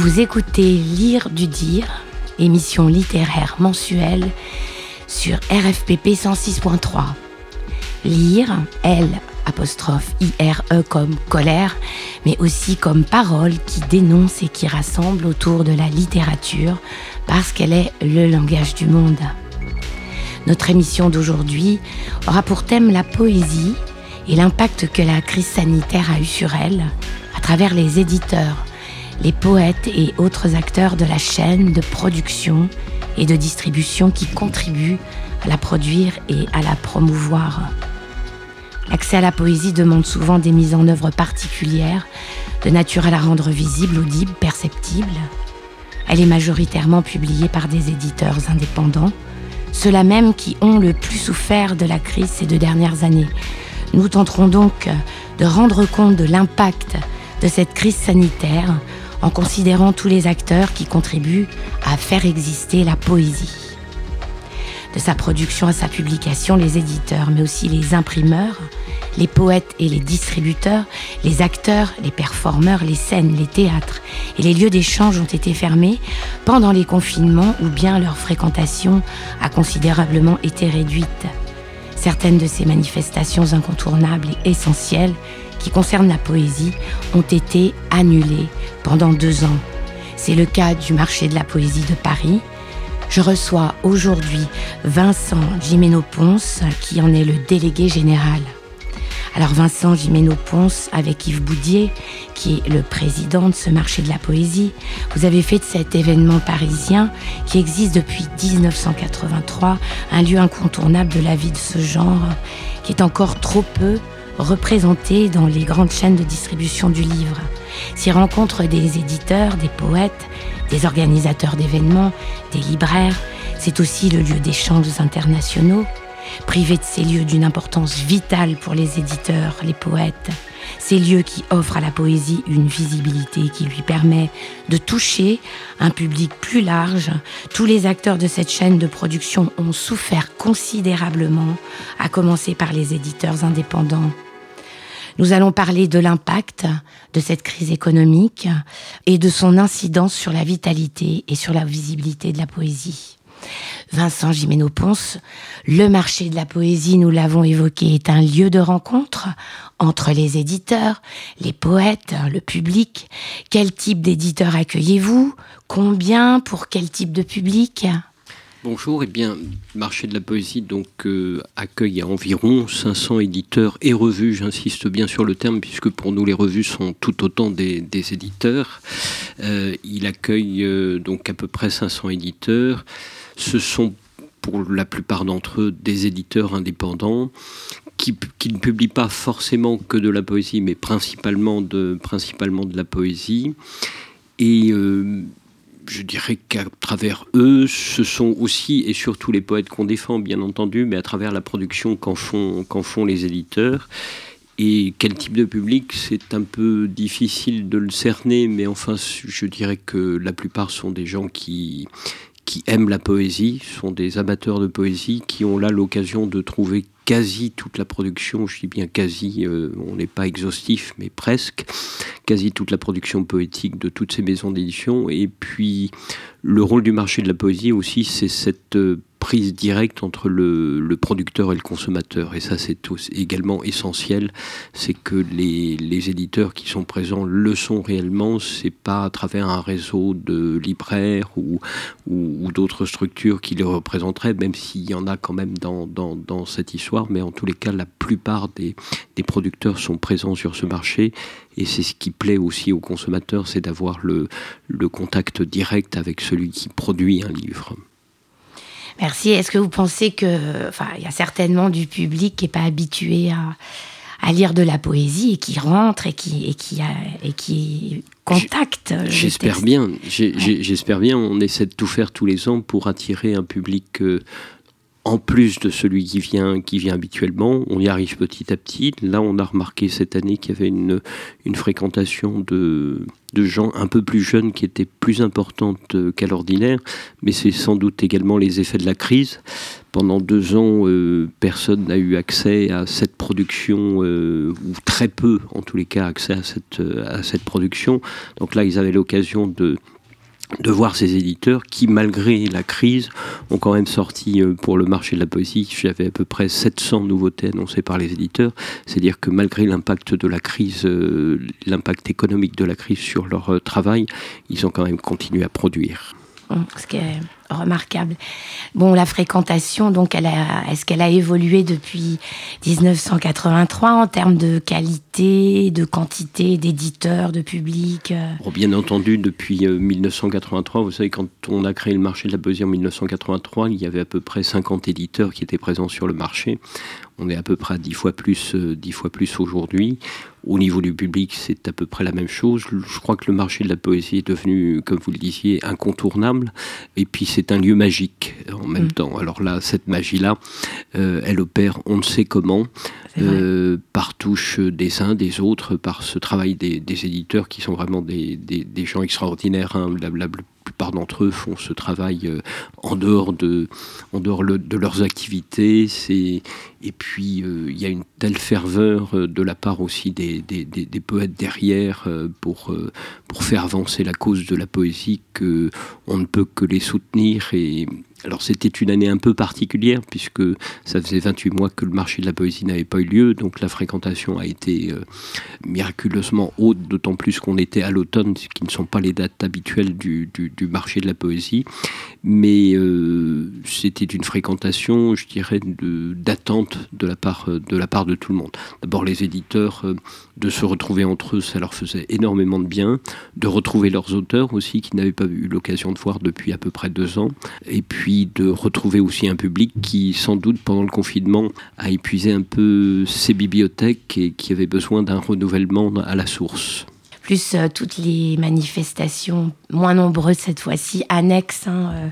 Vous écoutez Lire du Dire, émission littéraire mensuelle sur RFPP 106.3. Lire, L apostrophe I-R-E comme colère, mais aussi comme parole qui dénonce et qui rassemble autour de la littérature parce qu'elle est le langage du monde. Notre émission d'aujourd'hui aura pour thème la poésie et l'impact que la crise sanitaire a eu sur elle à travers les éditeurs, les poètes et autres acteurs de la chaîne de production et de distribution qui contribuent à la produire et à la promouvoir. L'accès à la poésie demande souvent des mises en œuvre particulières, de nature à la rendre visible, audible, perceptible. Elle est majoritairement publiée par des éditeurs indépendants, ceux-là même qui ont le plus souffert de la crise ces deux dernières années. Nous tenterons donc de rendre compte de l'impact de cette crise sanitaire en considérant tous les acteurs qui contribuent à faire exister la poésie. De sa production à sa publication, les éditeurs, mais aussi les imprimeurs, les poètes et les distributeurs, les acteurs, les performeurs, les scènes, les théâtres et les lieux d'échange ont été fermés pendant les confinements ou bien leur fréquentation a considérablement été réduite. Certaines de ces manifestations incontournables et essentielles qui concernent la poésie ont été annulées pendant deux ans. C'est le cas du marché de la poésie de Paris. Je reçois aujourd'hui Vincent Gimeno-Ponce, qui en est le délégué général. Alors Vincent Gimeno-Ponce, avec Yves Boudier, qui est le président de ce marché de la poésie, vous avez fait de cet événement parisien, qui existe depuis 1983, un lieu incontournable de la vie de ce genre, qui est encore trop peu représenté dans les grandes chaînes de distribution du livre. S'y rencontrent des éditeurs, des poètes, des organisateurs d'événements, des libraires. C'est aussi le lieu d'échanges internationaux. Privé de ces lieux d'une importance vitale pour les éditeurs, les poètes, ces lieux qui offrent à la poésie une visibilité qui lui permet de toucher un public plus large, tous les acteurs de cette chaîne de production ont souffert considérablement, à commencer par les éditeurs indépendants. Nous allons parler de l'impact de cette crise économique et de son incidence sur la vitalité et sur la visibilité de la poésie. Vincent Gimeno-Ponce, le marché de la poésie, nous l'avons évoqué, est un lieu de rencontre entre les éditeurs, les poètes, le public. Quel type d'éditeurs accueillez-vous? Combien? Pour quel type de public? Bonjour, eh bien, marché de la poésie donc euh, accueille environ 500 éditeurs et revues. J'insiste bien sur le terme puisque pour nous les revues sont tout autant des, éditeurs. Euh, il accueille euh, donc à peu près 500 éditeurs. Ce sont pour la plupart d'entre eux des éditeurs indépendants qui, ne publient pas forcément que de la poésie, mais principalement de, principalement de la poésie. Et je dirais qu'à travers eux, ce sont aussi et surtout les poètes qu'on défend, bien entendu, mais à travers la production qu'en font, les éditeurs. Et quel type de public, c'est un peu difficile de le cerner, mais enfin, je dirais que la plupart sont des gens qui, qui aiment la poésie, sont des amateurs de poésie, qui ont là l'occasion de trouver quasi toute la production, je dis bien quasi, euh, on n'est pas exhaustif, mais presque, quasi toute la production poétique de toutes ces maisons d'édition. Et puis le rôle du marché de la poésie aussi, c'est cette euh, prise directe entre le, producteur et le consommateur. Et ça, c'est également essentiel. C'est que les, éditeurs qui sont présents le sont réellement. C'est pas à travers un réseau de libraires ou, d'autres structures qui les représenteraient, même s'il y en a quand même dans, cette histoire. Mais en tous les cas, la plupart des, producteurs sont présents sur ce marché. Et c'est ce qui plaît aussi aux consommateurs, c'est d'avoir le contact direct avec celui qui produit un livre. Merci. Est-ce que vous pensez que, enfin, il y a certainement du public qui n'est pas habitué à, à, lire de la poésie et qui rentre et qui et qui a, et qui contacte. J'espère bien. J'espère bien. On essaie de tout faire tous les ans pour attirer un public. Euh, en plus de celui qui vient, qui vient habituellement. On y arrive petit à petit. Là, on a remarqué cette année qu'il y avait une, fréquentation de, gens un peu plus jeunes qui était plus importante qu'à l'ordinaire, mais c'est sans doute également les effets de la crise. Pendant deux ans, euh, personne n'a eu accès à cette production, euh, ou très peu en tous les cas accès à cette, à cette production. Donc là, ils avaient l'occasion de de voir ces éditeurs qui, malgré la crise, ont quand même sorti euh, pour le marché de la poésie, j'avais à peu près 700 nouveautés annoncées par les éditeurs. C'est-à-dire que malgré l'impact de la crise, euh, l'impact économique de la crise sur leur euh, travail, ils ont quand même continué à produire. Est remarquable. Bon, la fréquentation, donc, est-ce qu'elle a évolué depuis 1983 en termes de qualité, de quantité d'éditeurs, de public Bien entendu, depuis 1983, vous savez, quand on a créé le marché de la poésie en 1983, il y avait à peu près 50 éditeurs qui étaient présents sur le marché. On est à peu près à 10 fois plus, 10 fois plus aujourd'hui. Au niveau du public, c'est à peu près la même chose. Je crois que le marché de la poésie est devenu, comme vous le disiez, incontournable. Et puis c'est un lieu magique en même mm. temps. Alors là, cette magie-là, euh, elle opère on ne sait comment, euh, par touche des uns, des autres, par ce travail des, éditeurs qui sont vraiment des, gens extraordinaires. Hein. La, plupart d'entre eux font ce travail euh, en dehors de, en dehors de leurs activités. Et puis, il y a une telle ferveur de la part aussi des, des poètes derrière pour, pour faire avancer la cause de la poésie qu'on ne peut que les soutenir et alors c'était une année un peu particulière puisque ça faisait 28 mois que le marché de la poésie n'avait pas eu lieu, donc la fréquentation a été euh, miraculeusement haute, d'autant plus qu'on était à l'automne, ce qui ne sont pas les dates habituelles du, marché de la poésie. Mais euh, c'était une fréquentation, je dirais, d'attente de, la part, de tout le monde. D'abord les éditeurs, euh, de se retrouver entre eux, ça leur faisait énormément de bien, de retrouver leurs auteurs aussi qui n'avaient pas eu l'occasion de voir depuis à peu près deux ans, et puis de retrouver aussi un public qui, sans doute, pendant le confinement, a épuisé un peu ses bibliothèques et qui avait besoin d'un renouvellement à la source. Plus euh, toutes les manifestations moins nombreuses cette fois-ci, annexes hein, euh,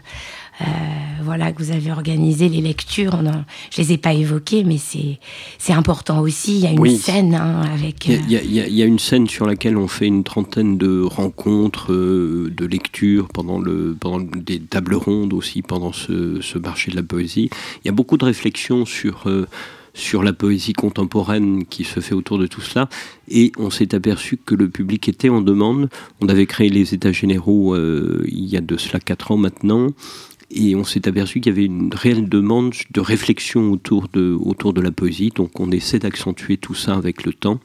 voilà, que vous avez organisé les lectures. On je les ai pas évoquées, mais c'est important aussi. Il y a une scène hein, avec. Il y, a, une scène sur laquelle on fait une trentaine de rencontres, euh, de lectures pendant le pendant des tables rondes aussi pendant ce, ce marché de la poésie. Il y a beaucoup de réflexions sur euh, sur la poésie contemporaine qui se fait autour de tout cela. Et on s'est aperçu que le public était en demande. On avait créé les États généraux il y a de cela quatre ans maintenant. Et on s'est aperçu qu'il y avait une réelle demande de réflexion autour de, autour de la poésie. Donc on essaie d'accentuer tout ça avec le temps.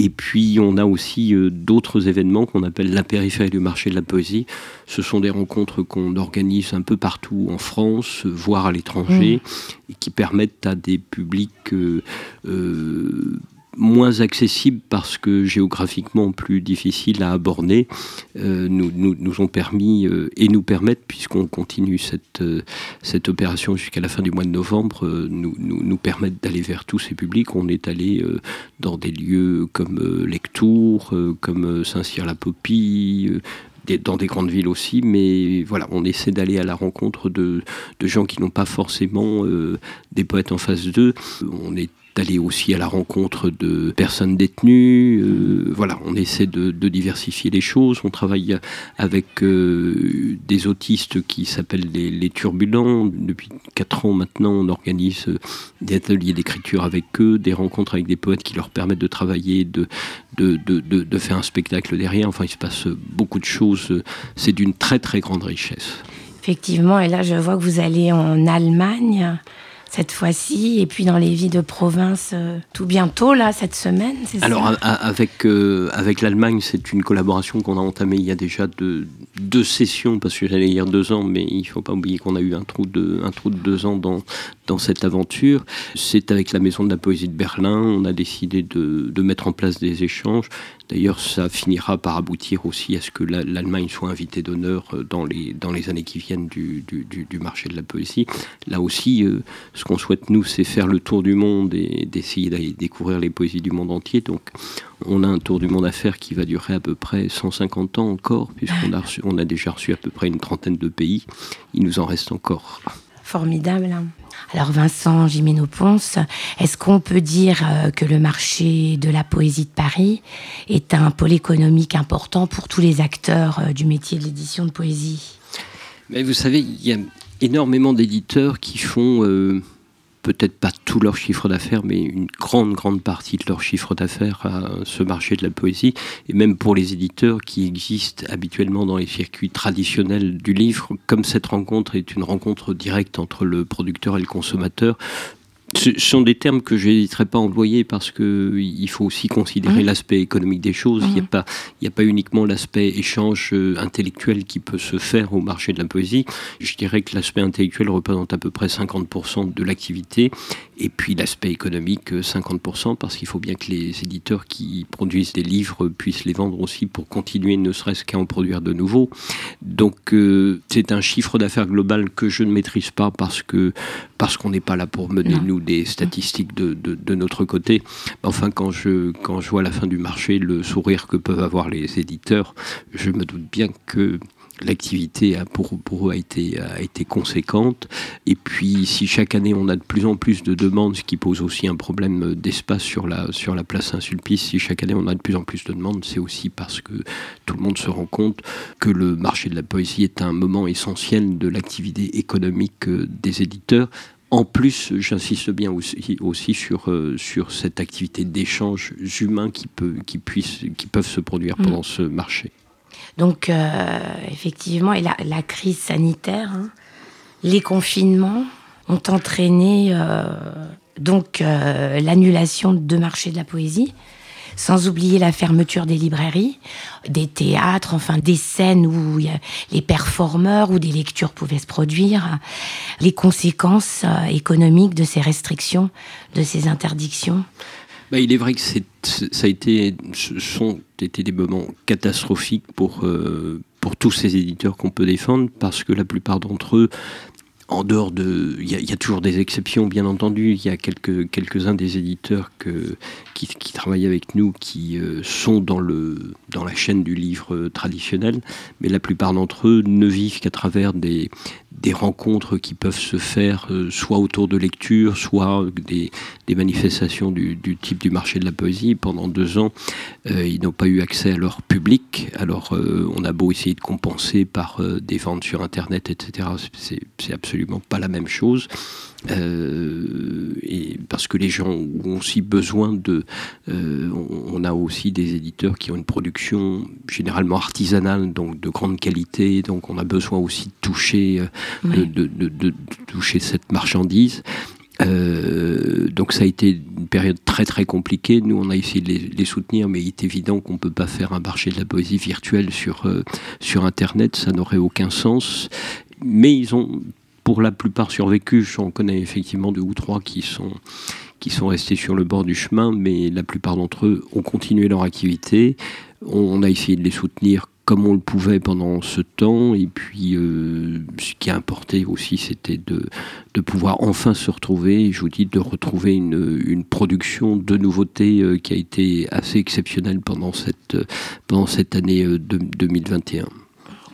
Et puis on a aussi euh, d'autres événements qu'on appelle la périphérie du marché de la poésie. Ce sont des rencontres qu'on organise un peu partout en France, voire à l'étranger, mmh. et qui permettent à des publics euh, euh, moins accessibles parce que géographiquement plus difficiles à aborder, euh, nous, nous, ont permis euh, et nous permettent, puisqu'on continue cette, euh, cette opération jusqu'à la fin du mois de novembre, nous, nous, permettent d'aller vers tous ces publics. On est allé dans des lieux comme Lectour, comme Saint-Cyr-la-Popie, dans des grandes villes aussi, mais voilà, on essaie d'aller à la rencontre de, de gens qui n'ont pas forcément des poètes en face d'eux. On est d'aller aussi à la rencontre de personnes détenues. Euh, voilà, on essaie de, diversifier les choses. On travaille avec euh, des autistes qui s'appellent les, turbulents. Depuis quatre ans maintenant, on organise euh, des ateliers d'écriture avec eux, des rencontres avec des poètes qui leur permettent de travailler, de, de, de faire un spectacle derrière. Enfin, il se passe beaucoup de choses. C'est d'une très très grande richesse. Effectivement, et là je vois que vous allez en Allemagne cette fois-ci, et puis dans les vies de province euh, tout bientôt, là, cette semaine, Alors, avec, euh, avec l'Allemagne, c'est une collaboration qu'on a entamée il y a déjà deux, deux sessions, parce que j'allais dire deux ans, mais il ne faut pas oublier qu'on a eu un trou, de, un trou de deux ans dans, dans cette aventure. C'est avec la Maison de la Poésie de Berlin, on a décidé de, de mettre en place des échanges. D'ailleurs, ça finira par aboutir aussi à ce que l'Allemagne soit invitée d'honneur euh, dans les, dans les années qui viennent du, du, marché de la poésie. Là aussi, ce qu'on souhaite, nous, c'est faire le tour du monde et d'essayer d'aller découvrir les poésies du monde entier. Donc, on a un tour du monde à faire qui va durer à peu près 150 ans encore, puisqu'on a, on a déjà reçu à peu près une trentaine de pays. Il nous en reste encore. Formidable. Alors Vincent Gimeno-Ponce, est-ce qu'on peut dire euh, que le marché de la poésie de Paris est un pôle économique important pour tous les acteurs euh, du métier de l'édition de poésie? Mais vous savez, il y a énormément d'éditeurs qui font euh, peut-être pas tout leur chiffre d'affaires, mais une grande, grande partie de leur chiffre d'affaires à ce marché de la poésie. Et même pour les éditeurs qui existent habituellement dans les circuits traditionnels du livre, comme cette rencontre est une rencontre directe entre le producteur et le consommateur, ce sont des termes que je n'hésiterai pas à employer parce qu'il faut aussi considérer mmh. l'aspect économique des choses. Il n'y a, mmh. pas, a pas uniquement l'aspect échange euh, intellectuel qui peut se faire au marché de la poésie. Je dirais que l'aspect intellectuel représente à peu près 50% de l'activité et puis l'aspect économique 50% euh, parce qu'il faut bien que les éditeurs qui produisent des livres puissent les vendre aussi pour continuer ne serait-ce qu'à en produire de nouveaux. Donc euh, c'est un chiffre d'affaires global que je ne maîtrise pas parce que parce qu'on n'est pas là pour mener nous des statistiques de, de, notre côté. Enfin, quand je, quand je vois la fin du marché, le sourire que peuvent avoir les éditeurs, je me doute bien que l'activité pour, pour eux a été, a été conséquente. Et puis, si chaque année on a de plus en plus de demandes, ce qui pose aussi un problème d'espace sur la, sur la place Saint-Sulpice, si chaque année on a de plus en plus de demandes, c'est aussi parce que tout le monde se rend compte que le marché de la poésie est un moment essentiel de l'activité économique euh, des éditeurs en plus, j'insiste bien aussi, aussi sur, euh, sur cette activité d'échange humain qui, peut, qui, puisse, qui peuvent se produire mm. pendant ce marché. Donc, euh, effectivement, et la, la, crise sanitaire, hein, les confinements ont entraîné euh, donc l'annulation de marchés de la poésie sans oublier la fermeture des librairies, des théâtres, enfin des scènes où les performeurs ou des lectures pouvaient se produire, les conséquences euh, économiques de ces restrictions, de ces interdictions. Bah, il est vrai que ça a été, ce sont été des moments catastrophiques pour, euh, pour tous ces éditeurs qu'on peut défendre, parce que la plupart d'entre eux en dehors de, il y, a toujours des exceptions, bien entendu. Il y a quelques quelques-uns des éditeurs qui, travaillent avec nous qui euh, sont dans le dans la chaîne du livre traditionnel, mais la plupart d'entre eux ne vivent qu'à travers des des rencontres qui peuvent se faire euh, soit autour de lecture, soit des, des manifestations du, du, type du marché de la poésie. Pendant deux ans, euh, ils n'ont pas eu accès à leur public. Alors, euh, on a beau essayer de compenser par des ventes sur Internet, etc. C'est absolument pas la même chose. Euh, et parce que les gens ont aussi besoin de. Euh, on a aussi des éditeurs qui ont une production généralement artisanale, donc de grande qualité, donc on a besoin aussi de toucher, euh, de, toucher cette marchandise. donc ça a été une période très très compliquée. Nous, on a essayé de les, soutenir, mais il est évident qu'on ne peut pas faire un marché de la poésie virtuelle sur, sur Internet, ça n'aurait aucun sens. Mais ils ont pour la plupart survécu. J'en connais effectivement deux ou trois qui sont, qui sont restés sur le bord du chemin, mais la plupart d'entre eux ont continué leur activité. On a essayé de les soutenir comme on le pouvait pendant ce temps. Et puis, euh, ce qui a importé aussi, c'était de, de pouvoir enfin se retrouver, je vous dis, de retrouver une, une production de nouveautés euh, qui a été assez exceptionnelle pendant cette, pendant cette année euh, de, 2021.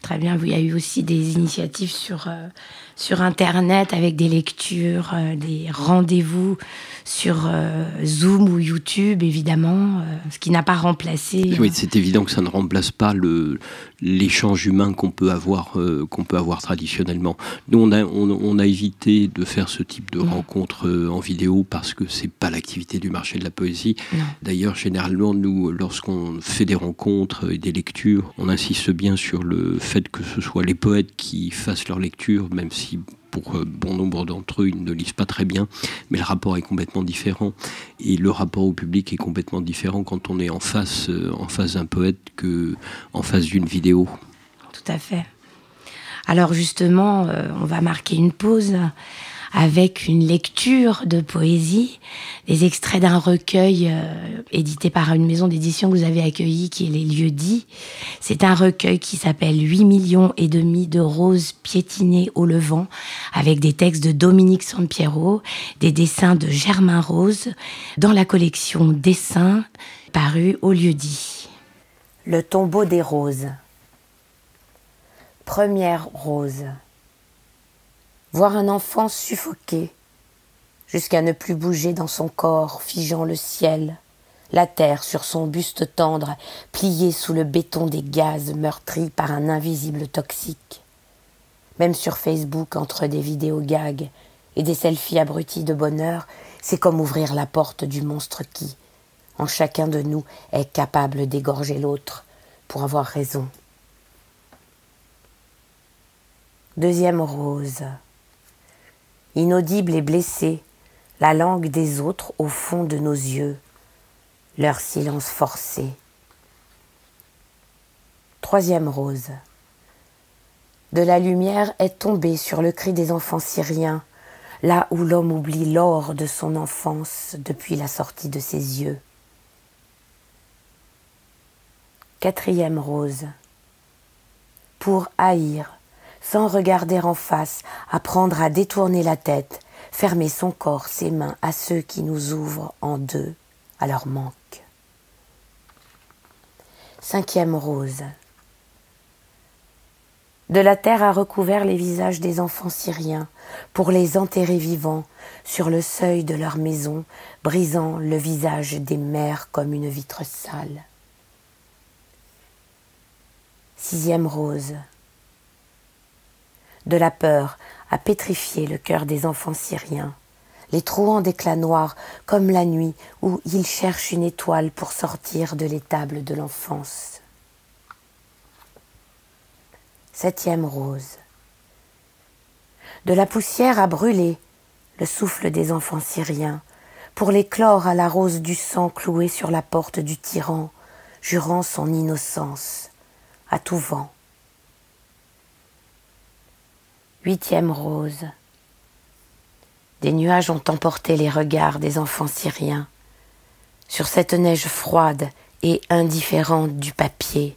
Très bien, il y a eu aussi des initiatives sur sur Internet avec des lectures, euh, des rendez-vous sur euh, Zoom ou YouTube, évidemment, euh, ce qui n'a pas remplacé. Oui, c'est évident que ça ne remplace pas le, l'échange humain qu'on peut avoir qu'on peut avoir traditionnellement. Nous, on a, on, a évité de faire ce type de rencontres en vidéo parce que c'est pas l'activité du marché de la poésie. D'ailleurs, généralement, nous, lorsqu'on fait des rencontres et des lectures, on insiste bien sur le fait que ce soit les poètes qui fassent leur lecture, même si pour euh, bon nombre d'entre eux, ils ne lisent pas très bien, mais le rapport est complètement différent. Et le rapport au public est complètement différent quand on est en face, euh, en face d'un poète que en face d'une vidéo. Tout à fait. Alors justement, euh, on va marquer une pause avec une lecture de poésie, des extraits d'un recueil euh, édité par une maison d'édition que vous avez accueilli, qui est Les Lieux Dits. C'est un recueil qui s'appelle 8 millions et demi de roses piétinées au levant, avec des textes de Dominique Sampiero, des dessins de Germain Rose, dans la collection Dessins paru au Lieu Dit. Le tombeau des roses. Première rose voir un enfant suffoqué jusqu'à ne plus bouger dans son corps, figeant le ciel, la terre sur son buste tendre, plié sous le béton des gaz meurtris par un invisible toxique. Même sur Facebook, entre des vidéos gags et des selfies abrutis de bonheur, c'est comme ouvrir la porte du monstre qui, en chacun de nous, est capable d'égorger l'autre pour avoir raison. Deuxième rose. Inaudible et blessée, la langue des autres au fond de nos yeux, leur silence forcé. Troisième rose. De la lumière est tombée sur le cri des enfants syriens, là où l'homme oublie l'or de son enfance depuis la sortie de ses yeux. Quatrième rose. Pour haïr, sans regarder en face, apprendre à détourner la tête, fermer son corps, ses mains à ceux qui nous ouvrent en deux, à leur manque. Cinquième rose. De la terre a recouvert les visages des enfants syriens pour les enterrer vivants sur le seuil de leur maison, brisant le visage des mères comme une vitre sale. Sixième rose. De la peur a pétrifié le cœur des enfants syriens, les trouant d'éclats noirs comme la nuit où ils cherchent une étoile pour sortir de l'étable de l'enfance. Septième rose. De la poussière a brûlé le souffle des enfants syriens, pour l'éclore à la rose du sang clouée sur la porte du tyran, jurant son innocence à tout vent. Huitième rose. Des nuages ont emporté les regards des enfants syriens sur cette neige froide et indifférente du papier,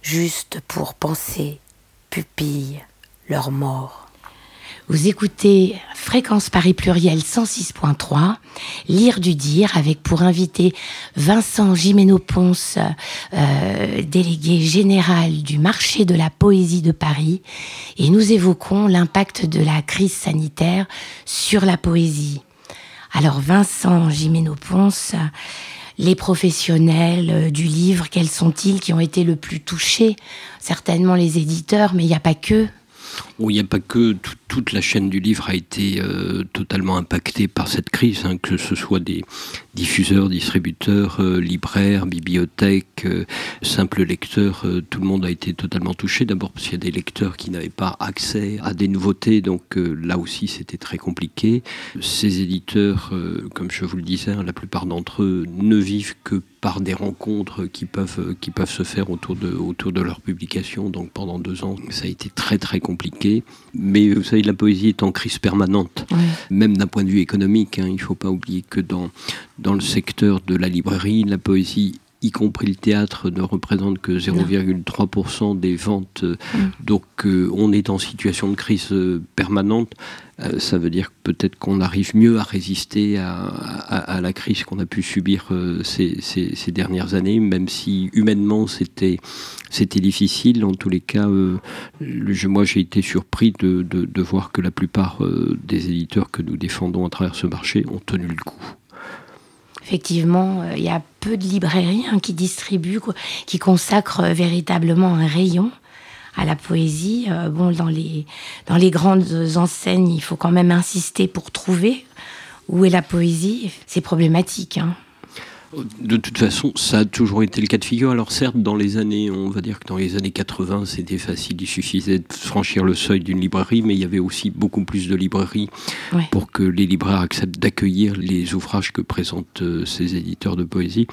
juste pour penser, pupille, leur mort. Vous écoutez Fréquence Paris Pluriel 106.3, Lire du dire, avec pour invité Vincent Gimeno-Ponce, euh, délégué général du marché de la poésie de Paris, et nous évoquons l'impact de la crise sanitaire sur la poésie. Alors Vincent Gimeno-Ponce, les professionnels euh, du livre, quels sont-ils qui ont été le plus touchés? Certainement les éditeurs, mais il n'y a pas que. Il n'y a pas que toute la chaîne du livre a été euh, totalement impactée par cette crise, hein, que ce soit des diffuseurs, distributeurs, euh, libraires, bibliothèques, euh, simples lecteurs, tout le monde a été totalement touché. D'abord parce qu'il y a des lecteurs qui n'avaient pas accès à des nouveautés, donc là aussi c'était très compliqué. Ces éditeurs, comme je vous le disais, hein, la plupart d'entre eux ne vivent que par des rencontres qui peuvent, qui peuvent se faire autour de, autour de leur publication. Donc pendant deux ans, ça a été très très compliqué. Mais vous savez, la poésie est en crise permanente, même d'un point de vue économique. Hein. Il ne faut pas oublier que dans, dans le secteur de la librairie, la poésie y compris le théâtre, ne représente que 0,3% des ventes. Mm. Donc euh, on est en situation de crise euh, permanente. Euh, ça veut dire peut-être qu'on arrive mieux à résister à, la crise qu'on a pu subir ces, dernières années, même si humainement c'était c'était difficile. En tous les cas, moi j'ai été surpris de, de, voir que la plupart des éditeurs que nous défendons à travers ce marché ont tenu le coup effectivement, euh, il y a peu de librairies hein, qui distribuent, qui consacrent euh, véritablement un rayon à la poésie. Euh, bon, dans les, dans les grandes enseignes, il faut quand même insister pour trouver où est la poésie. C'est problématique. Hein. De toute façon, ça a toujours été le cas de figure. Alors certes, dans les années, on va dire que dans les années 80, c'était facile, il suffisait de franchir le seuil d'une librairie, mais il y avait aussi beaucoup plus de librairies pour que les libraires acceptent d'accueillir les ouvrages que présentent euh, ces éditeurs de poésie.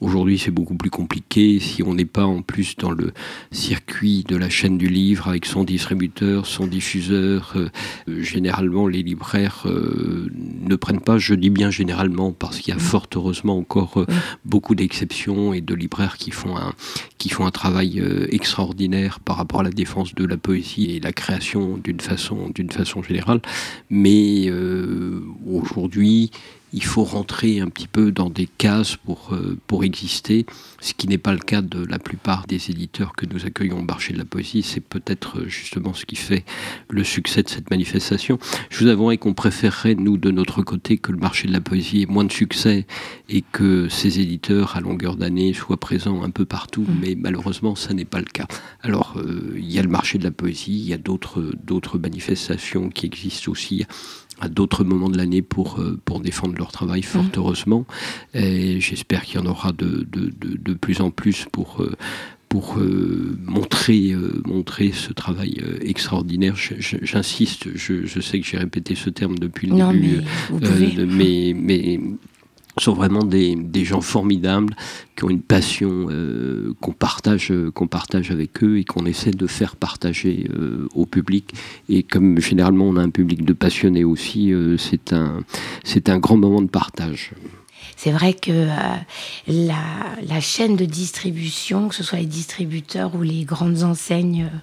Aujourd'hui, c'est beaucoup plus compliqué. Si on n'est pas en plus dans le circuit de la chaîne du livre avec son distributeur, son diffuseur, euh, euh, généralement les libraires ne prennent pas. Je dis bien généralement parce qu'il y a fort heureusement encore beaucoup d'exceptions et de libraires qui font un, qui font un travail euh, extraordinaire par rapport à la défense de la poésie et la création d'une façon, d'une façon générale. Mais euh, aujourd'hui, il faut rentrer un petit peu dans des cases pour, euh, pour exister, ce qui n'est pas le cas de la plupart des éditeurs que nous accueillons au marché de la poésie. C'est peut-être euh, justement ce qui fait le succès de cette manifestation. Je vous avouerai qu'on préférerait, nous, de notre côté, que le marché de la poésie ait moins de succès et que ces éditeurs, à longueur d'année, soient présents un peu partout, mmh. mais malheureusement, ça n'est pas le cas. Alors, euh, il y a le marché de la poésie, il y a d'autres manifestations qui existent aussi à d'autres moments de l'année pour, euh, pour défendre leur travail, fort mmh. heureusement. Et j'espère qu'il y en aura de, de, de, de, plus en plus pour, euh, pour euh, montrer, montrer ce travail extraordinaire. J'insiste, je, je, sais que j'ai répété ce terme depuis le début, mais, mais sont vraiment des, des, gens formidables qui ont une passion euh, qu'on partage, qu'on partage avec eux et qu'on essaie de faire partager euh, au public. Et comme généralement on a un public de passionnés aussi, euh, c'est un, c'est un grand moment de partage. C'est vrai que euh, la, la, chaîne de distribution, que ce soit les distributeurs ou les grandes enseignes euh,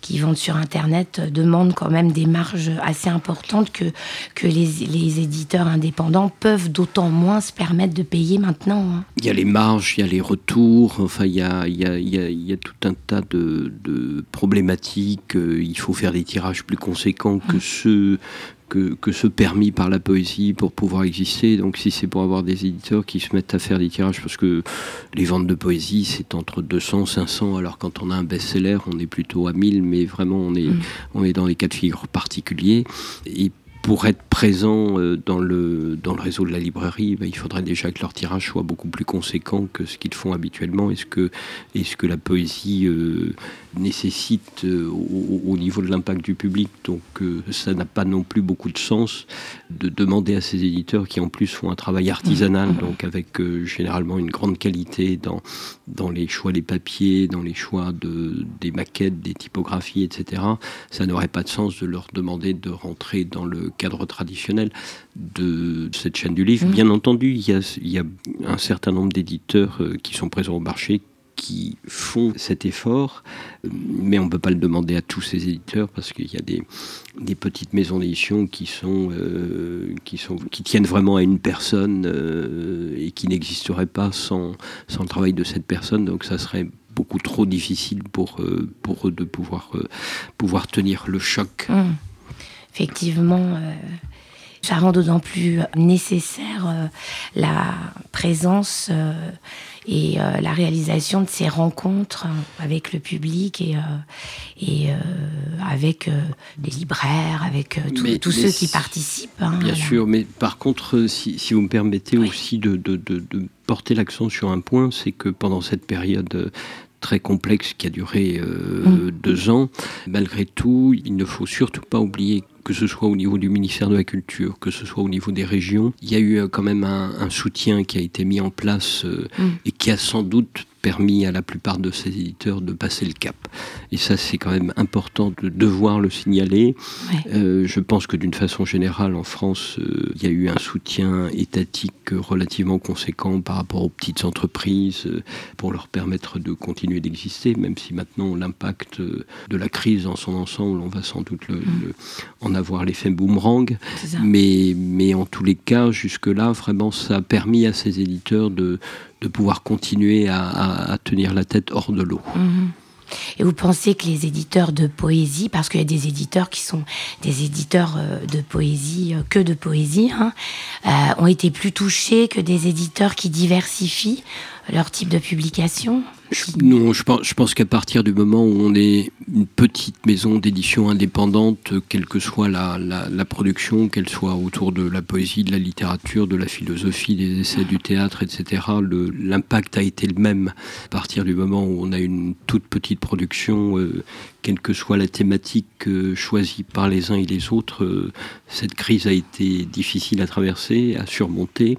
qui vendent sur Internet, euh, demandent quand même des marges assez importantes que, que les, les éditeurs indépendants peuvent d'autant moins se permettre de payer maintenant. Hein. Il y a les marges, il y a les retours, enfin il y a, il y a, il y a, il y a tout un tas de, de problématiques. Il faut faire des tirages plus conséquents que mmh. ceux que, que, ce permis par la poésie pour pouvoir exister. Donc si c'est pour avoir des éditeurs qui se mettent à faire des tirages, parce que les ventes de poésie, c'est entre 200, 500, alors quand on a un best-seller, on est plutôt à 1000, mais vraiment on est, mmh. on est dans les cas de figure particuliers. Et pour être présent euh, dans le, dans le réseau de la librairie, ben, il faudrait déjà que leur tirage soit beaucoup plus conséquent que ce qu'ils font habituellement. Est-ce que, est -ce que la poésie euh, nécessite euh, au, niveau de l'impact du public Donc ça n'a pas non plus beaucoup de sens de demander à ces éditeurs qui en plus font un travail artisanal, mmh. donc avec généralement une grande qualité dans, dans les choix des papiers, dans les choix de, des maquettes, des typographies, etc. Ça n'aurait pas de sens de leur demander de rentrer dans le cadre traditionnel de cette chaîne du livre. Mmh. Bien entendu, il y, a, il y, a, un certain nombre d'éditeurs euh, qui sont présents au marché qui font cet effort, mais on ne peut pas le demander à tous ces éditeurs parce qu'il y a des, des petites maisons d'édition qui sont, euh, qui sont qui tiennent vraiment à une personne euh, et qui n'existeraient pas sans, sans le travail de cette personne. Donc ça serait beaucoup trop difficile pour, euh, pour eux de pouvoir, pouvoir tenir le choc. Mmh effectivement, euh, ça rend d'autant plus nécessaire euh, la présence euh, et la réalisation de ces rencontres avec le public et, et avec des libraires, avec tous ceux qui participent. Hein, bien sûr, mais par contre, si, si vous me permettez oui. aussi de, de, de, de porter l'accent sur un point, c'est que pendant cette période très complexe qui a duré euh, mmh. deux ans, malgré tout, il ne faut surtout pas oublier que ce soit au niveau du ministère de la Culture, que ce soit au niveau des régions, il y a eu quand même un, un soutien qui a été mis en place euh, mmh. et qui a sans doute permis à la plupart de ces éditeurs de passer le cap. Et ça, c'est quand même important de devoir le signaler. Ouais. Euh, je pense que d'une façon générale, en France, euh, il y a eu un soutien étatique relativement conséquent par rapport aux petites entreprises euh, pour leur permettre de continuer d'exister, même si maintenant l'impact de la crise dans son ensemble, on va sans doute le, mmh. le, en avoir l'effet boomerang. Mais, mais en tous les cas, jusque-là, vraiment, ça a permis à ces éditeurs de, de pouvoir continuer à, à, à, tenir la tête hors de l'eau. Mmh. Et vous pensez que les éditeurs de poésie, parce qu'il y a des éditeurs qui sont des éditeurs euh, de poésie, euh, que de poésie, hein, euh, ont été plus touchés que des éditeurs qui diversifient leur type de publication? Non, je pense, je pense qu'à partir du moment où on est une petite maison d'édition indépendante, quelle que soit la production, qu'elle soit autour de la poésie, de la littérature, de la philosophie, des essais du théâtre, etc., l'impact a été le même. À partir du moment où on a une toute petite production, euh, quelle que soit la thématique euh, choisie par les uns et les autres, euh, cette crise a été difficile à traverser, à surmonter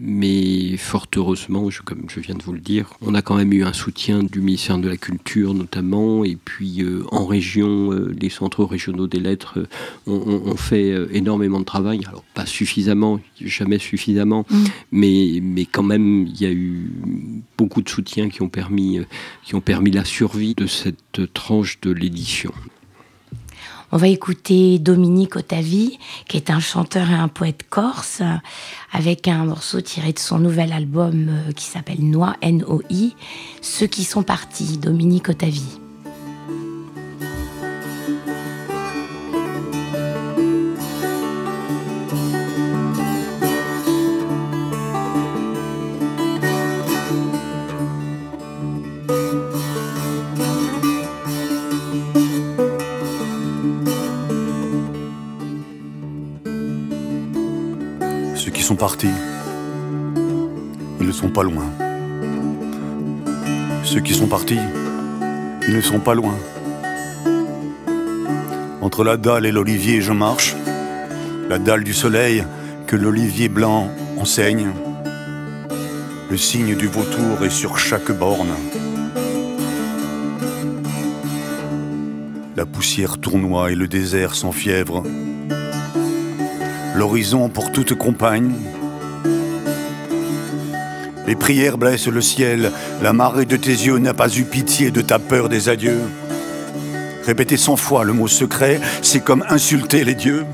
mais fort heureusement, je, comme je viens de vous le dire, on a quand même eu un soutien du ministère de la Culture notamment, et puis euh, en région, euh, les centres régionaux des lettres euh, ont, fait énormément de travail, alors pas suffisamment, jamais suffisamment, mmh. mais, mais quand même il y a eu beaucoup de soutiens qui ont permis, qui ont permis la survie de cette tranche de l'édition. On va écouter Dominique Otavi, qui est un chanteur et un poète corse, avec un morceau tiré de son nouvel album euh, qui s'appelle Noi, N-O-I, Ceux qui sont partis, Dominique Otavi. Partis. Ils ne sont pas loin. Ceux qui sont partis, ils ne sont pas loin. Entre la dalle et l'olivier, je marche. La dalle du soleil que l'olivier blanc enseigne. Le signe du vautour est sur chaque borne. La poussière tournoie et le désert s'enfièvre l'horizon pour toute compagne. Les prières blessent le ciel, la marée de tes yeux n'a pas eu pitié de ta peur des adieux. Répéter cent fois le mot secret, c'est comme insulter les dieux.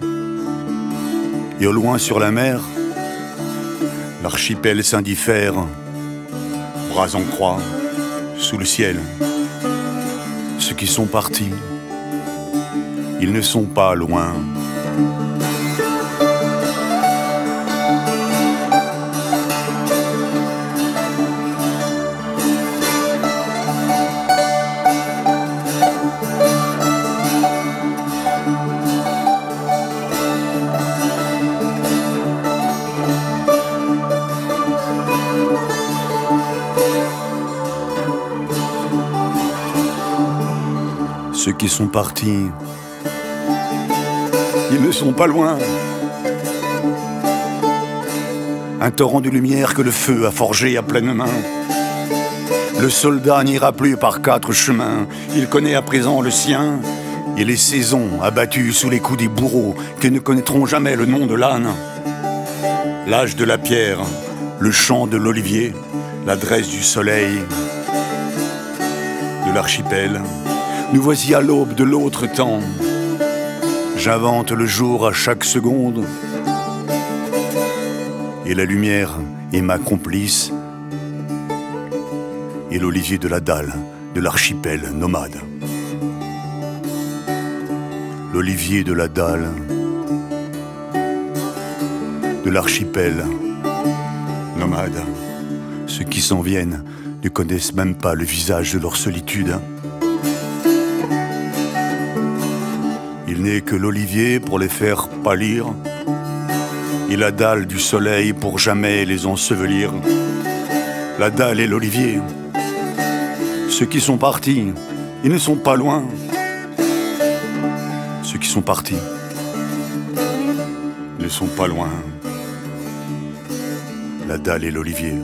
Et au loin sur la mer, l'archipel s'indiffère, bras en croix, sous le ciel. Ceux qui sont partis, ils ne sont pas loin. Sont partis. Ils ne sont pas loin. Un torrent de lumière que le feu a forgé à pleine main. Le soldat n'ira plus par quatre chemins, il connaît à présent le sien et les saisons abattues sous les coups des bourreaux qui ne connaîtront jamais le nom de l'âne. L'âge de la pierre, le chant de l'olivier, l'adresse du soleil, de l'archipel. Nous voici à l'aube de l'autre temps. J'invente le jour à chaque seconde. Et la lumière est ma complice. Et l'olivier de la dalle de l'archipel nomade. L'olivier de la dalle de l'archipel nomade. Ceux qui s'en viennent ne connaissent même pas le visage de leur solitude. Que l'olivier pour les faire pâlir, et la dalle du soleil pour jamais les ensevelir. La dalle et l'olivier, ceux qui sont partis, ils ne sont pas loin. Ceux qui sont partis ne sont pas loin. La dalle et l'olivier,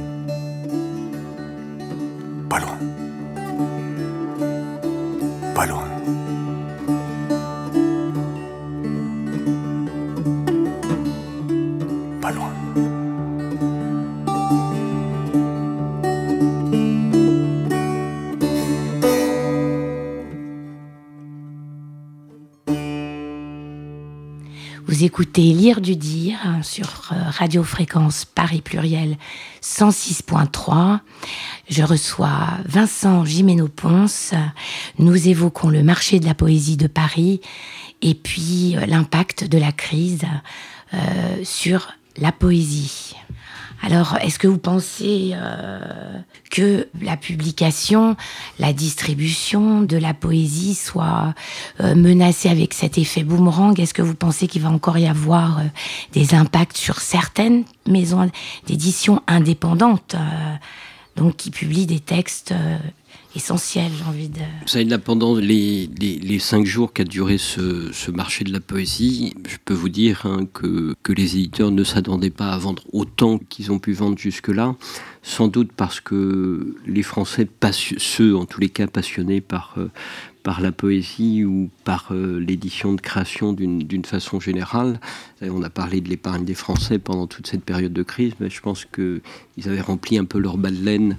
écoutez Lire du Dire sur euh, Radio Fréquence Paris Pluriel 106.3. Je reçois Vincent Gimeno-Ponce. Nous évoquons le marché de la poésie de Paris et puis euh, l'impact de la crise euh, sur la poésie. Alors, est-ce que vous pensez euh, que la publication, la distribution de la poésie soit euh, menacée avec cet effet boomerang? Est-ce que vous pensez qu'il va encore y avoir euh, des impacts sur certaines maisons d'édition indépendantes, donc qui publient des textes essentiel, j'ai envie de... Vous savez, pendant les, cinq jours qu'a duré ce, marché de la poésie, je peux vous dire hein, que, les éditeurs ne s'attendaient pas à vendre autant qu'ils ont pu vendre jusque-là, sans doute parce que les Français, ceux en tous les cas passionnés par, euh, la poésie ou par euh, l'édition de création d'une façon générale. On a parlé de l'épargne des Français pendant toute cette période de crise, mais je pense qu'ils avaient rempli un peu leur bas de laine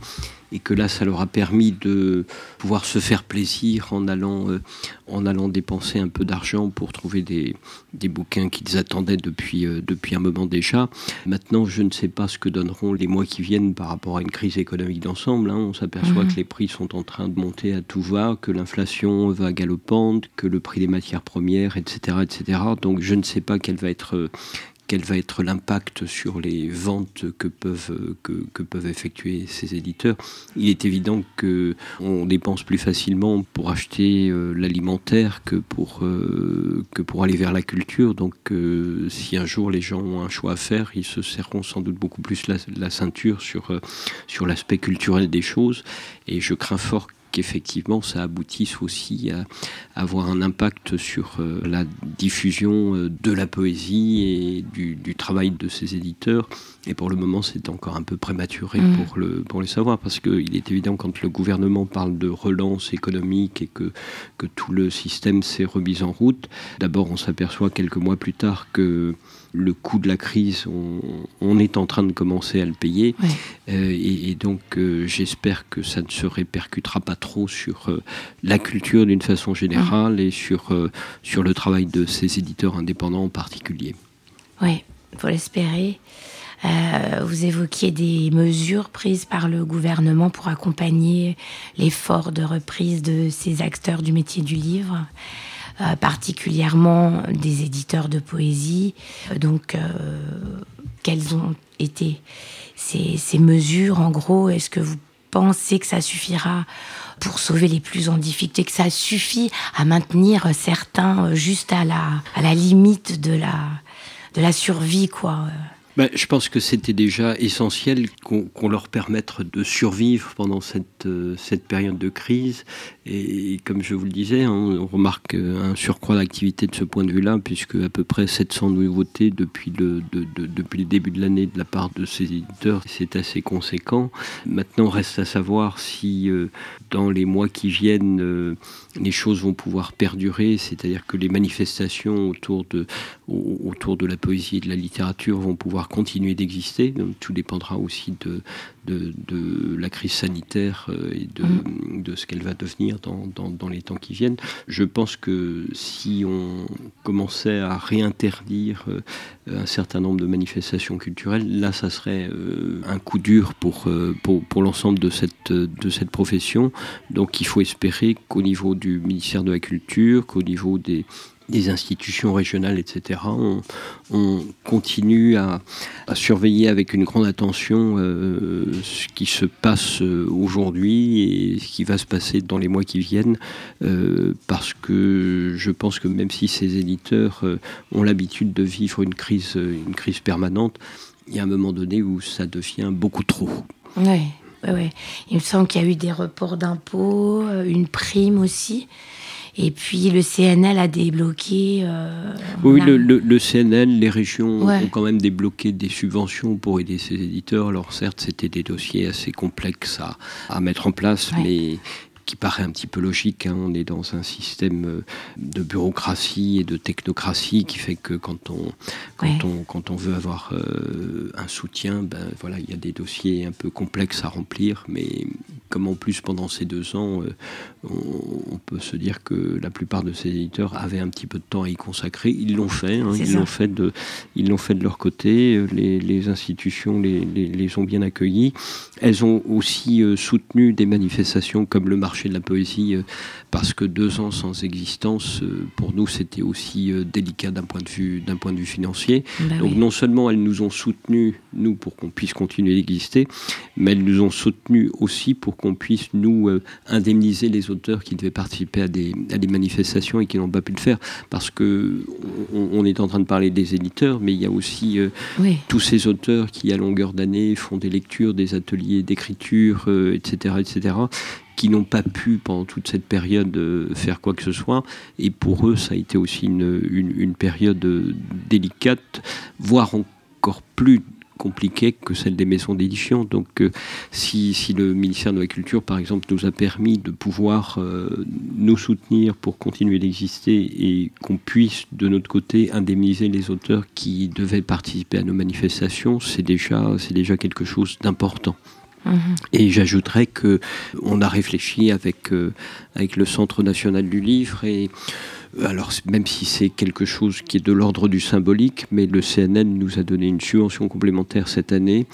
et que là, ça leur a permis de pouvoir se faire plaisir en allant, euh, en allant dépenser un peu d'argent pour trouver des, des bouquins qu'ils attendaient depuis, euh, depuis un moment déjà. Maintenant, je ne sais pas ce que donneront les mois qui viennent par rapport à une crise économique d'ensemble. Hein. On s'aperçoit mhm. que les prix sont en train de monter à tout va, que l'inflation va galopante, que le prix des matières premières, etc., etc. Donc, je ne sais pas quelle va être quel va être l'impact sur les ventes que peuvent, que, peuvent effectuer ces éditeurs. Il est évident qu'on dépense plus facilement pour acheter euh, l'alimentaire que pour, euh, que pour aller vers la culture. Donc euh, si un jour les gens ont un choix à faire, ils se serreront sans doute beaucoup plus la, la ceinture sur, sur l'aspect culturel des choses. Et je crains fort qu'effectivement ça aboutisse aussi à, avoir un impact sur euh, la diffusion euh, de la poésie et du, travail de ses éditeurs. Et pour le moment, c'est encore un peu prématuré mm. pour, le, pour le savoir, parce qu'il est évident quand le gouvernement parle de relance économique et que, que tout le système s'est remis en route, d'abord on s'aperçoit quelques mois plus tard que le coût de la crise, on, est en train de commencer à le payer. Euh, et, donc, euh, j'espère que ça ne se répercutera pas trop sur euh, la culture d'une façon générale et sur, sur le travail de ces éditeurs indépendants en particulier. Oui, il faut l'espérer. vous évoquiez des mesures prises par le gouvernement pour accompagner l'effort de reprise de ces acteurs du métier du livre. Euh, particulièrement des éditeurs de poésie. Donc, euh, quelles ont été ces, mesures En gros, est-ce que vous pensez que ça suffira pour sauver les plus en difficulté, que ça suffit à maintenir certains euh, juste à la, limite de la, survie, quoi? Ben, je pense que c'était déjà essentiel qu'on leur permette de survivre pendant cette période de crise et comme je vous le disais, hein, on remarque un surcroît d'activité de ce point de vue-là, puisque à peu près 700 nouveautés depuis le, début de l'année de la part de ces éditeurs, c'est assez conséquent. Maintenant, reste à savoir si euh, dans les mois qui viennent, euh, les choses vont pouvoir perdurer, c'est-à-dire que les manifestations autour de la poésie et de la littérature vont pouvoir continuer d'exister. Tout dépendra aussi de, de, la crise sanitaire euh, et de, mm. de ce qu'elle va devenir dans, dans, les temps qui viennent. Je pense que si on commençait à réinterdire euh, un certain nombre de manifestations culturelles, là, ça serait euh, un coup dur pour, pour, pour l'ensemble de cette, de cette profession. Donc il faut espérer qu'au niveau du ministère de la Culture, qu'au niveau des, des institutions régionales, etc. On, continue à, surveiller avec une grande attention euh, ce qui se passe euh, aujourd'hui et ce qui va se passer dans les mois qui viennent, euh, parce que je pense que même si ces éditeurs ont l'habitude de vivre une crise, une crise permanente, il y a un moment donné où ça devient beaucoup trop. Oui, oui, il me semble qu'il y a eu des reports d'impôts, une prime aussi. Et puis le CNL a débloqué. Euh, oui, le, CNL, les régions ont quand même débloqué des subventions pour aider ces éditeurs. Alors certes, c'était des dossiers assez complexes à, à mettre en place, mais qui paraît un petit peu logique. Hein. On est dans un système euh, de bureaucratie et de technocratie qui fait que quand on, quand on, quand on veut avoir euh, un soutien, ben, voilà, il y a des dossiers un peu complexes à remplir, mais comme en plus pendant ces deux ans, euh, on, peut se dire que la plupart de ces éditeurs avaient un petit peu de temps à y consacrer. Ils l'ont fait, hein. ils l'ont fait de, ils l'ont fait de leur côté. Les, les institutions les, les, les, ont bien accueillis. Elles ont aussi soutenu des manifestations comme le marché de la poésie euh, parce que deux ans sans existence, euh, pour nous, c'était aussi euh, délicat d'un point de vue d'un point de vue financier. Bah Donc non seulement elles nous ont soutenus nous pour qu'on puisse continuer d'exister, mais elles nous ont soutenus aussi pour qu'on puisse nous indemniser les auteurs qui devaient participer à des, à des manifestations et qui n'ont pas pu le faire parce que on, est en train de parler des éditeurs, mais il y a aussi tous ces auteurs qui à longueur d'année font des lectures, des ateliers d'écriture, etc., etc qui n'ont pas pu pendant toute cette période euh, faire quoi que ce soit. Et pour eux, ça a été aussi une, période euh, délicate, voire encore plus compliquée que celle des maisons d'édition. Donc euh, si, si, le ministère de la Culture, par exemple, nous a permis de pouvoir nous soutenir pour continuer d'exister et qu'on puisse, de notre côté, indemniser les auteurs qui devaient participer à nos manifestations, c'est déjà, déjà quelque chose d'important. Mhm. Et j'ajouterais que on a réfléchi avec, euh, avec le Centre national du livre et euh, alors même si c'est quelque chose qui est de l'ordre du symbolique, mais le CNN nous a donné une subvention complémentaire cette année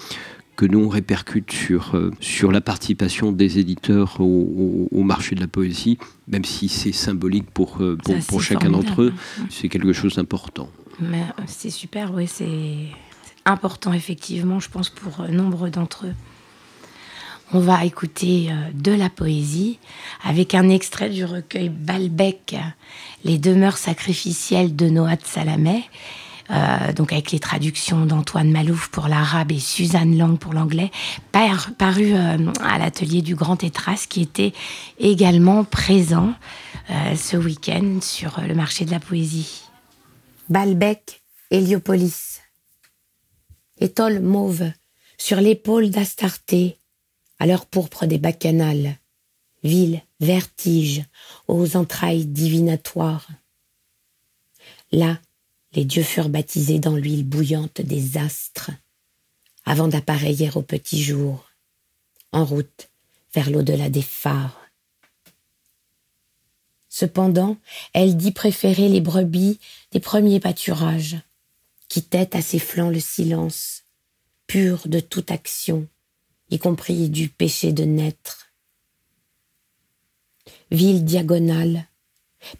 que nous on répercute sur, euh, sur la participation des éditeurs au, marché de la poésie, même si c'est symbolique pour, pour, pour chacun d'entre eux, c'est quelque chose d'important. C'est super, oui, c'est important effectivement, je pense, pour nombre d'entre eux. On va écouter euh, de la poésie avec un extrait du recueil Balbec, Les demeures sacrificielles de Noah Salamé, euh, donc avec les traductions d'Antoine Malouf pour l'arabe et Suzanne Lang pour l'anglais, paru euh, à l'atelier du Grand Étras, qui était également présent ce week-end sur le marché de la poésie. Balbec, Héliopolis. Étole mauve, sur l'épaule d'Astarté, à l'heure pourpre des bacchanales, ville, vertige, aux entrailles divinatoires. Là, les dieux furent baptisés dans l'huile bouillante des astres, avant d'appareiller au petit jour, en route vers l'au-delà des phares. Cependant, elle dit préférer les brebis des premiers pâturages, quittait à ses flancs le silence, pur de toute action, y compris du péché de naître. Ville diagonale,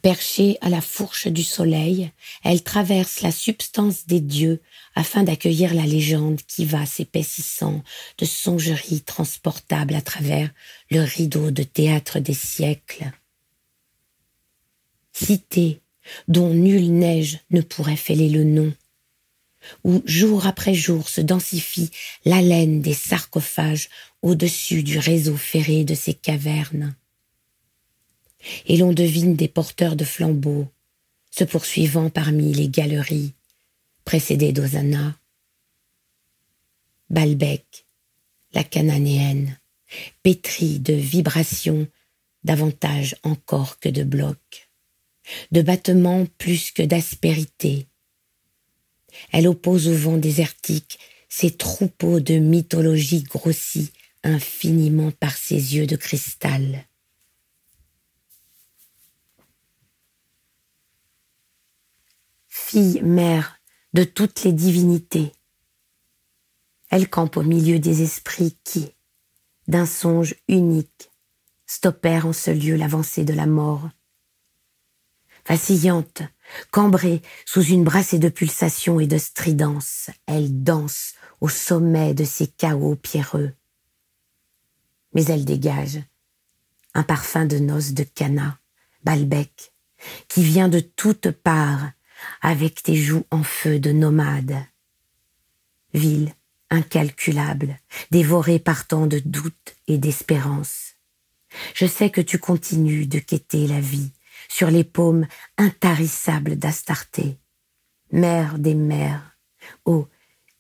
perchée à la fourche du soleil, elle traverse la substance des dieux afin d'accueillir la légende qui va s'épaississant de songeries transportables à travers le rideau de théâtre des siècles. Cité dont nulle neige ne pourrait fêler le nom, où jour après jour se densifie l'haleine des sarcophages au-dessus du réseau ferré de ces cavernes. Et l'on devine des porteurs de flambeaux se poursuivant parmi les galeries, précédés d'Osana. Balbec, la cananéenne, pétrie de vibrations davantage encore que de blocs, de battements plus que d'aspérité, elle oppose au vent désertique ces troupeaux de mythologie grossis infiniment par ses yeux de cristal. Fille, mère de toutes les divinités, elle campe au milieu des esprits qui, d'un songe unique, stoppèrent en ce lieu l'avancée de la mort. Vacillante, Cambrée sous une brassée de pulsations et de stridence, elle danse au sommet de ces chaos pierreux. Mais elle dégage un parfum de noces de cana, balbec, qui vient de toutes parts avec tes joues en feu de nomade. Ville incalculable, dévorée par tant de doutes et d'espérance. Je sais que tu continues de quêter la vie, sur les paumes intarissables d'Astarté, mère des mères, ô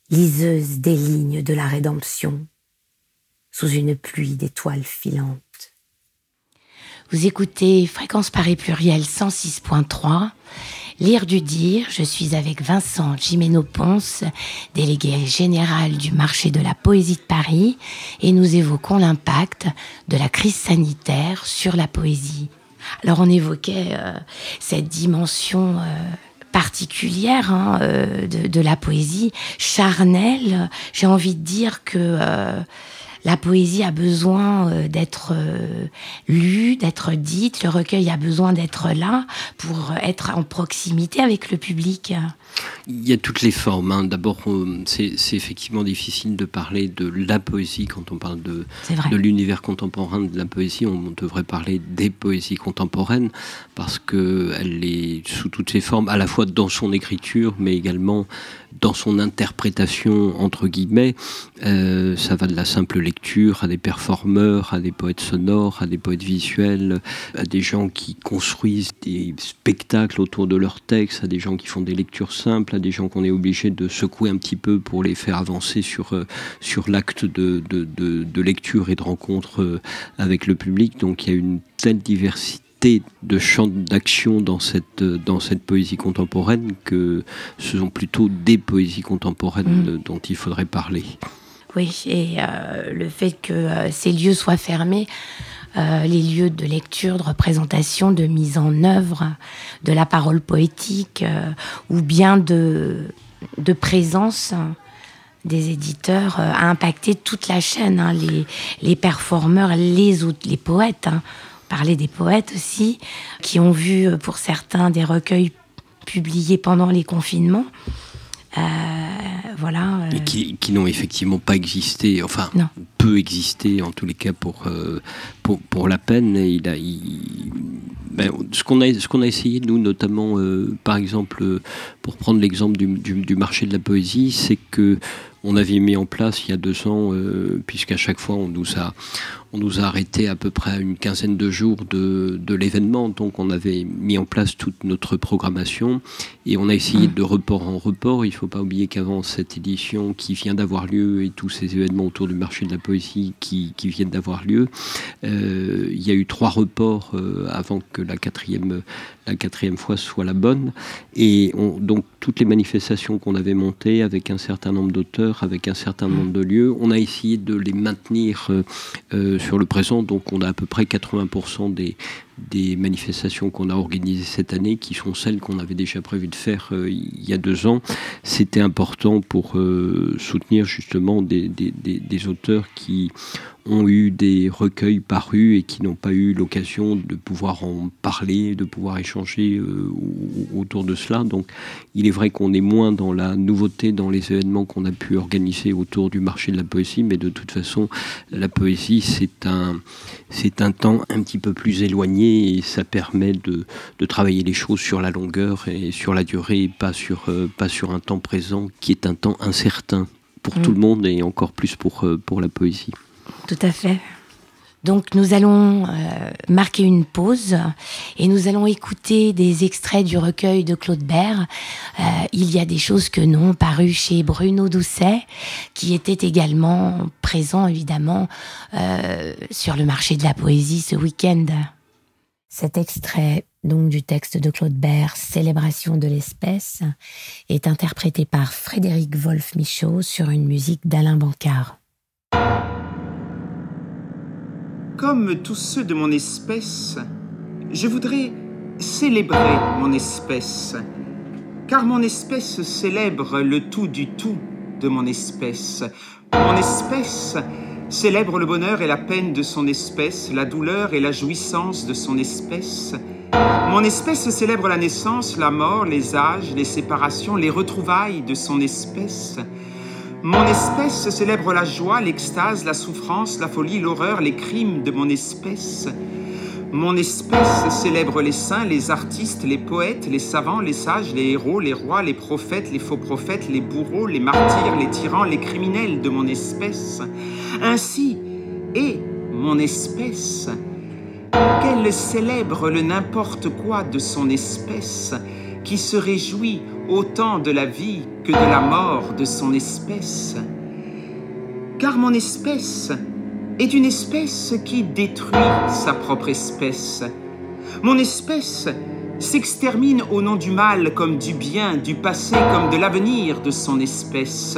liseuse des lignes de la rédemption, sous une pluie d'étoiles filantes. Vous écoutez Fréquence Paris Pluriel 106.3. Lire du dire, je suis avec Vincent Gimeno-Ponce, délégué général du marché de la poésie de Paris, et nous évoquons l'impact de la crise sanitaire sur la poésie. Alors on évoquait euh, cette dimension euh, particulière hein, euh, de, la poésie, charnelle. J'ai envie de dire que la poésie a besoin d'être lue, d'être dite, le recueil a besoin d'être là pour être en proximité avec le public. Il y a toutes les formes. Hein. D'abord, c'est effectivement difficile de parler de la poésie quand on parle de, de l'univers contemporain de la poésie. On devrait parler des poésies contemporaines parce qu'elle est sous toutes ses formes, à la fois dans son écriture, mais également dans son interprétation, entre guillemets. Euh, ça va de la simple lecture à des performeurs, à des poètes sonores, à des poètes visuels, à des gens qui construisent des spectacles autour de leurs textes, à des gens qui font des lectures simple à des gens qu'on est obligé de secouer un petit peu pour les faire avancer sur, euh, sur l'acte de, de, lecture et de rencontre euh, avec le public. Donc il y a une telle diversité de champs d'action dans cette, euh, dans cette poésie contemporaine que ce sont plutôt des poésies contemporaines mm. dont il faudrait parler. Oui. Et le fait que ces lieux soient fermés, les lieux de lecture, de représentation, de mise en œuvre de la parole poétique, ou bien de, présence des éditeurs a impacté toute la chaîne, hein, les, les performeurs, les, les poètes. Hein. Parler des poètes aussi, qui ont vu pour certains des recueils publiés pendant les confinements. Euh, voilà. Euh. Et qui, n'ont effectivement pas existé, enfin, peu existé en tous les cas pour, euh, pour, pour, la peine. Il a, ben, ce qu'on a, qu'on a essayé, nous, notamment, par exemple, pour prendre l'exemple du, du, marché de la poésie, c'est que on avait mis en place il y a deux ans, puisqu'à chaque fois on nous a, on nous a arrêté à peu près à une quinzaine de jours de, de l'événement, donc on avait mis en place toute notre programmation et on a essayé mmh. de report en report. Il ne faut pas oublier qu'avant cette édition qui vient d'avoir lieu et tous ces événements autour du marché de la poésie qui, qui viennent d'avoir lieu, euh, il y a eu trois reports euh, avant que la quatrième, la quatrième fois soit la bonne. Et on, donc toutes les manifestations qu'on avait montées avec un certain nombre d'auteurs, avec un certain nombre de lieux, on a essayé de les maintenir. Euh, sur le présent. Donc on a à peu près 80% des, des manifestations qu'on a organisées cette année qui sont celles qu'on avait déjà prévu de faire euh, il y a deux ans. C'était important pour euh, soutenir justement des, des, des, auteurs qui ont eu des recueils parus et qui n'ont pas eu l'occasion de pouvoir en parler, de pouvoir échanger euh, autour de cela. Donc il est vrai qu'on est moins dans la nouveauté dans les événements qu'on a pu organiser autour du marché de la poésie, mais de toute façon, la poésie, c'est un, c'est un temps un petit peu plus éloigné et ça permet de, de, travailler les choses sur la longueur et sur la durée et pas sur, euh, pas sur un temps présent qui est un temps incertain pour tout mm. le monde et encore plus pour, euh, pour la poésie. Tout à fait. Donc nous allons euh, marquer une pause et nous allons écouter des extraits du recueil de Claude Bert. Euh, il y a des choses que non, paru chez Bruno Doucet, qui était également présent évidemment euh, sur le marché de la poésie ce week-end. Cet extrait donc du texte de Claude Bert, Célébration de l'espèce, est interprété par Frédéric Wolf-Michaud sur une musique d'Alain Bancard. Comme tous ceux de mon espèce, je voudrais célébrer mon espèce, car mon espèce célèbre le tout du tout de mon espèce. Mon espèce célèbre le bonheur et la peine de son espèce, la douleur et la jouissance de son espèce. Mon espèce célèbre la naissance, la mort, les âges, les séparations, les retrouvailles de son espèce. Mon espèce célèbre la joie, l'extase, la souffrance, la folie, l'horreur, les crimes de mon espèce. Mon espèce célèbre les saints, les artistes, les poètes, les savants, les sages, les héros, les rois, les prophètes, les faux prophètes, les bourreaux, les martyrs, les tyrans, les criminels de mon espèce. Ainsi est mon espèce, qu'elle célèbre le n'importe quoi de son espèce, qui se réjouit autant de la vie que de la mort de son espèce. Car mon espèce est une espèce qui détruit sa propre espèce. Mon espèce s'extermine au nom du mal comme du bien, du passé comme de l'avenir de son espèce.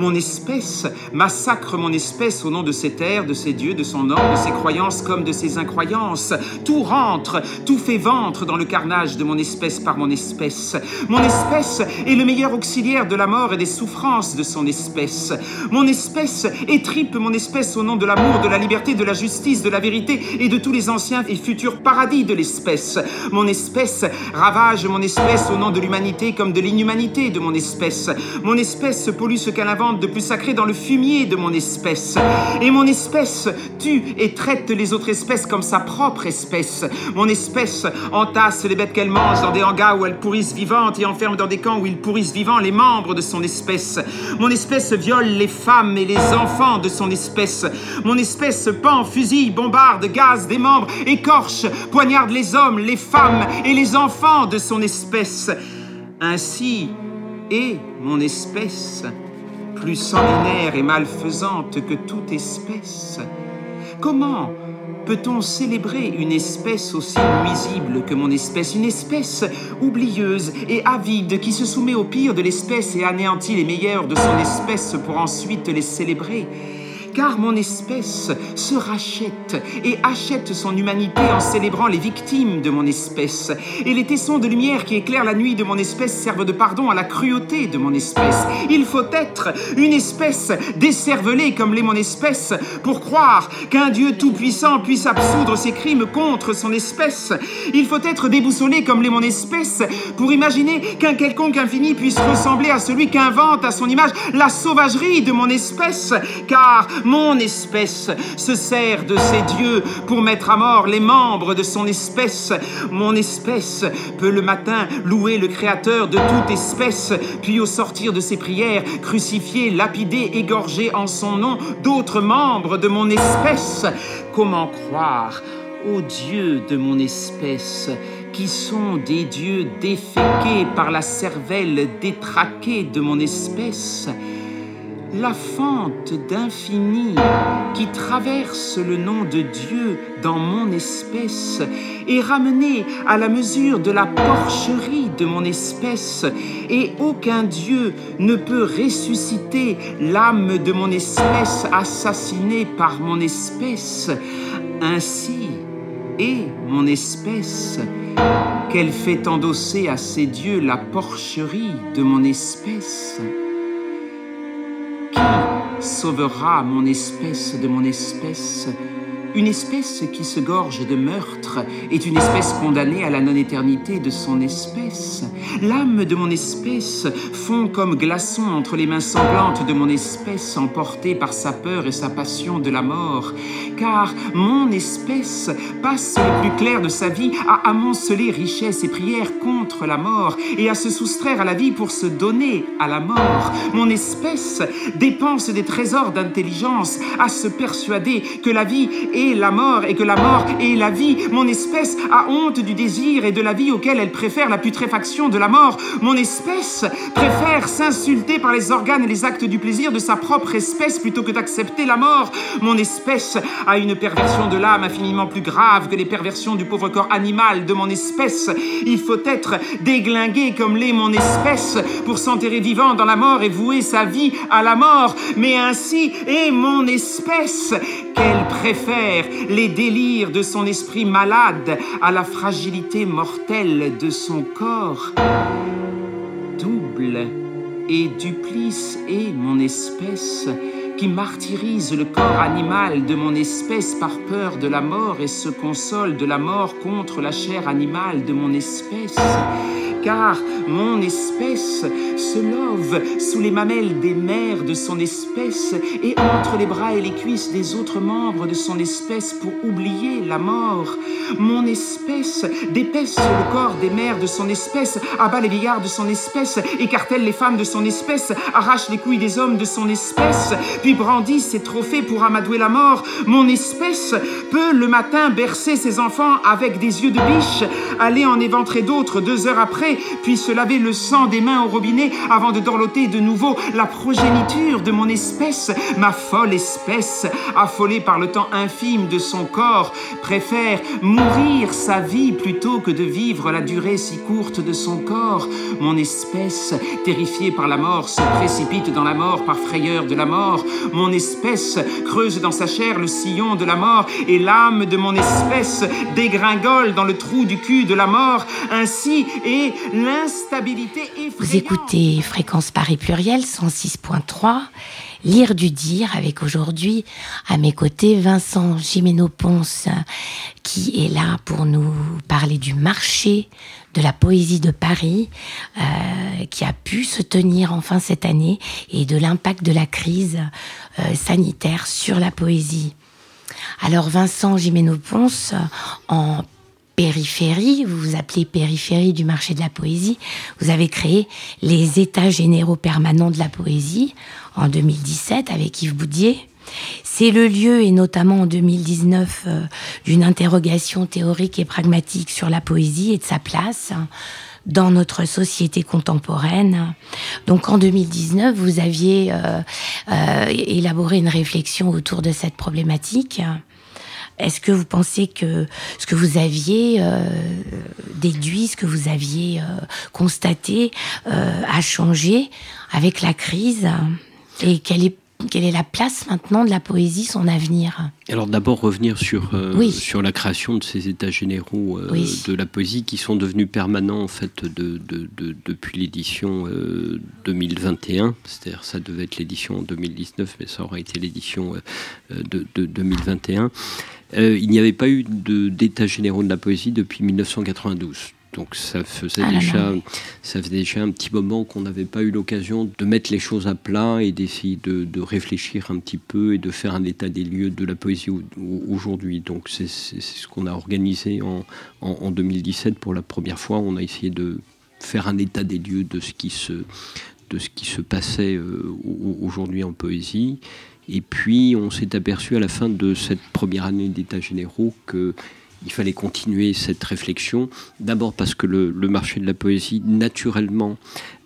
Mon espèce massacre mon espèce au nom de ses terres, de ses dieux, de son ordre, de ses croyances comme de ses incroyances. Tout rentre, tout fait ventre dans le carnage de mon espèce par mon espèce. Mon espèce est le meilleur auxiliaire de la mort et des souffrances de son espèce. Mon espèce étripe mon espèce au nom de l'amour, de la liberté, de la justice, de la vérité et de tous les anciens et futurs paradis de l'espèce. Mon espèce ravage mon espèce au nom de l'humanité comme de l'inhumanité de mon espèce. Mon espèce pollue ce qu'elle invente de plus sacré dans le fumier de mon espèce. Et mon espèce tue et traite les autres espèces comme sa propre espèce. Mon espèce entasse les bêtes qu'elle mange dans des hangars où elles pourrissent vivantes et enferme dans des camps où ils pourrissent vivants les membres de son espèce. Mon espèce viole les femmes et les enfants de son espèce. Mon espèce pend, fusille, bombarde, gaz des membres, écorche, poignarde les hommes, les femmes et les enfants de son espèce. Ainsi est mon espèce plus sanguinaire et malfaisante que toute espèce. Comment peut-on célébrer une espèce aussi nuisible que mon espèce, une espèce oublieuse et avide qui se soumet au pire de l'espèce et anéantit les meilleurs de son espèce pour ensuite les célébrer car mon espèce se rachète et achète son humanité en célébrant les victimes de mon espèce. Et les tessons de lumière qui éclairent la nuit de mon espèce servent de pardon à la cruauté de mon espèce. Il faut être une espèce décervelée comme l'est mon espèce pour croire qu'un Dieu tout-puissant puisse absoudre ses crimes contre son espèce. Il faut être déboussolé comme l'est mon espèce pour imaginer qu'un quelconque infini puisse ressembler à celui qu'invente à son image la sauvagerie de mon espèce, car mon espèce se sert de ses dieux pour mettre à mort les membres de son espèce. Mon espèce peut le matin louer le Créateur de toute espèce, puis au sortir de ses prières, crucifier, lapider, égorger en son nom d'autres membres de mon espèce. Comment croire aux dieux de mon espèce qui sont des dieux déféqués par la cervelle détraquée de mon espèce? La fente d'infini qui traverse le nom de Dieu dans mon espèce est ramenée à la mesure de la porcherie de mon espèce, et aucun Dieu ne peut ressusciter l'âme de mon espèce assassinée par mon espèce. Ainsi est mon espèce qu'elle fait endosser à ses dieux la porcherie de mon espèce sauvera mon espèce de mon espèce une espèce qui se gorge de meurtre est une espèce condamnée à la non-éternité de son espèce. L'âme de mon espèce fond comme glaçon entre les mains sanglantes de mon espèce, emportée par sa peur et sa passion de la mort. Car mon espèce passe le plus clair de sa vie à amonceler richesse et prière contre la mort et à se soustraire à la vie pour se donner à la mort. Mon espèce dépense des trésors d'intelligence à se persuader que la vie est la mort et que la mort est la vie. Mon espèce a honte du désir et de la vie auquel elle préfère la putréfaction de la mort. Mon espèce préfère s'insulter par les organes et les actes du plaisir de sa propre espèce plutôt que d'accepter la mort. Mon espèce a une perversion de l'âme infiniment plus grave que les perversions du pauvre corps animal de mon espèce. Il faut être déglingué comme l'est mon espèce pour s'enterrer vivant dans la mort et vouer sa vie à la mort. Mais ainsi est mon espèce qu'elle préfère les délires de son esprit malade à la fragilité mortelle de son corps. Double et duplice est mon espèce qui martyrise le corps animal de mon espèce par peur de la mort et se console de la mort contre la chair animale de mon espèce car mon espèce se love sous les mamelles des mères de son espèce et entre les bras et les cuisses des autres membres de son espèce pour oublier la mort. Mon espèce dépaisse le corps des mères de son espèce, abat les vieillards de son espèce, écartèle les femmes de son espèce, arrache les couilles des hommes de son espèce, puis brandit ses trophées pour amadouer la mort. Mon espèce peut le matin bercer ses enfants avec des yeux de biche, aller en éventrer d'autres deux heures après puis se laver le sang des mains au robinet avant de dorloter de nouveau la progéniture de mon espèce, ma folle espèce, affolée par le temps infime de son corps, préfère mourir sa vie plutôt que de vivre la durée si courte de son corps. Mon espèce, terrifiée par la mort, se précipite dans la mort par frayeur de la mort. Mon espèce creuse dans sa chair le sillon de la mort et l'âme de mon espèce dégringole dans le trou du cul de la mort. Ainsi est l'instabilité Vous écoutez Fréquence Paris Pluriel 106.3, Lire du dire avec aujourd'hui à mes côtés Vincent Gimeno-Ponce qui est là pour nous parler du marché de la poésie de Paris euh, qui a pu se tenir enfin cette année et de l'impact de la crise euh, sanitaire sur la poésie. Alors Vincent Gimeno-Ponce, en périphérie, vous vous appelez périphérie du marché de la poésie, vous avez créé les États généraux permanents de la poésie en 2017 avec Yves Boudier. C'est le lieu, et notamment en 2019, euh, d'une interrogation théorique et pragmatique sur la poésie et de sa place dans notre société contemporaine. Donc en 2019, vous aviez euh, euh, élaboré une réflexion autour de cette problématique est-ce que vous pensez que ce que vous aviez déduit, ce que vous aviez constaté, a changé avec la crise Et quelle est quelle est la place maintenant de la poésie, son avenir? Alors d'abord revenir sur, euh, sur la création de ces états généraux euh, de la poésie qui sont devenus permanents en fait de, depuis l'édition 2021. Euh, C'est-à-dire ça devait être l'édition en 2019 mais ça aura été l'édition de, 2021. Il n'y avait pas eu d'états généraux de la poésie depuis 1992. Donc ça faisait, ah déjà, ça faisait déjà un petit moment qu'on n'avait pas eu l'occasion de mettre les choses à plat et d'essayer de, réfléchir un petit peu et de faire un état des lieux de la poésie aujourd'hui. Donc c'est ce qu'on a organisé en, en, 2017 pour la première fois. On a essayé de faire un état des lieux de ce qui se, de ce qui se passait euh, aujourd'hui en poésie. Et puis on s'est aperçu à la fin de cette première année d'état généraux que il fallait continuer cette réflexion. D'abord parce que le, marché de la poésie, naturellement,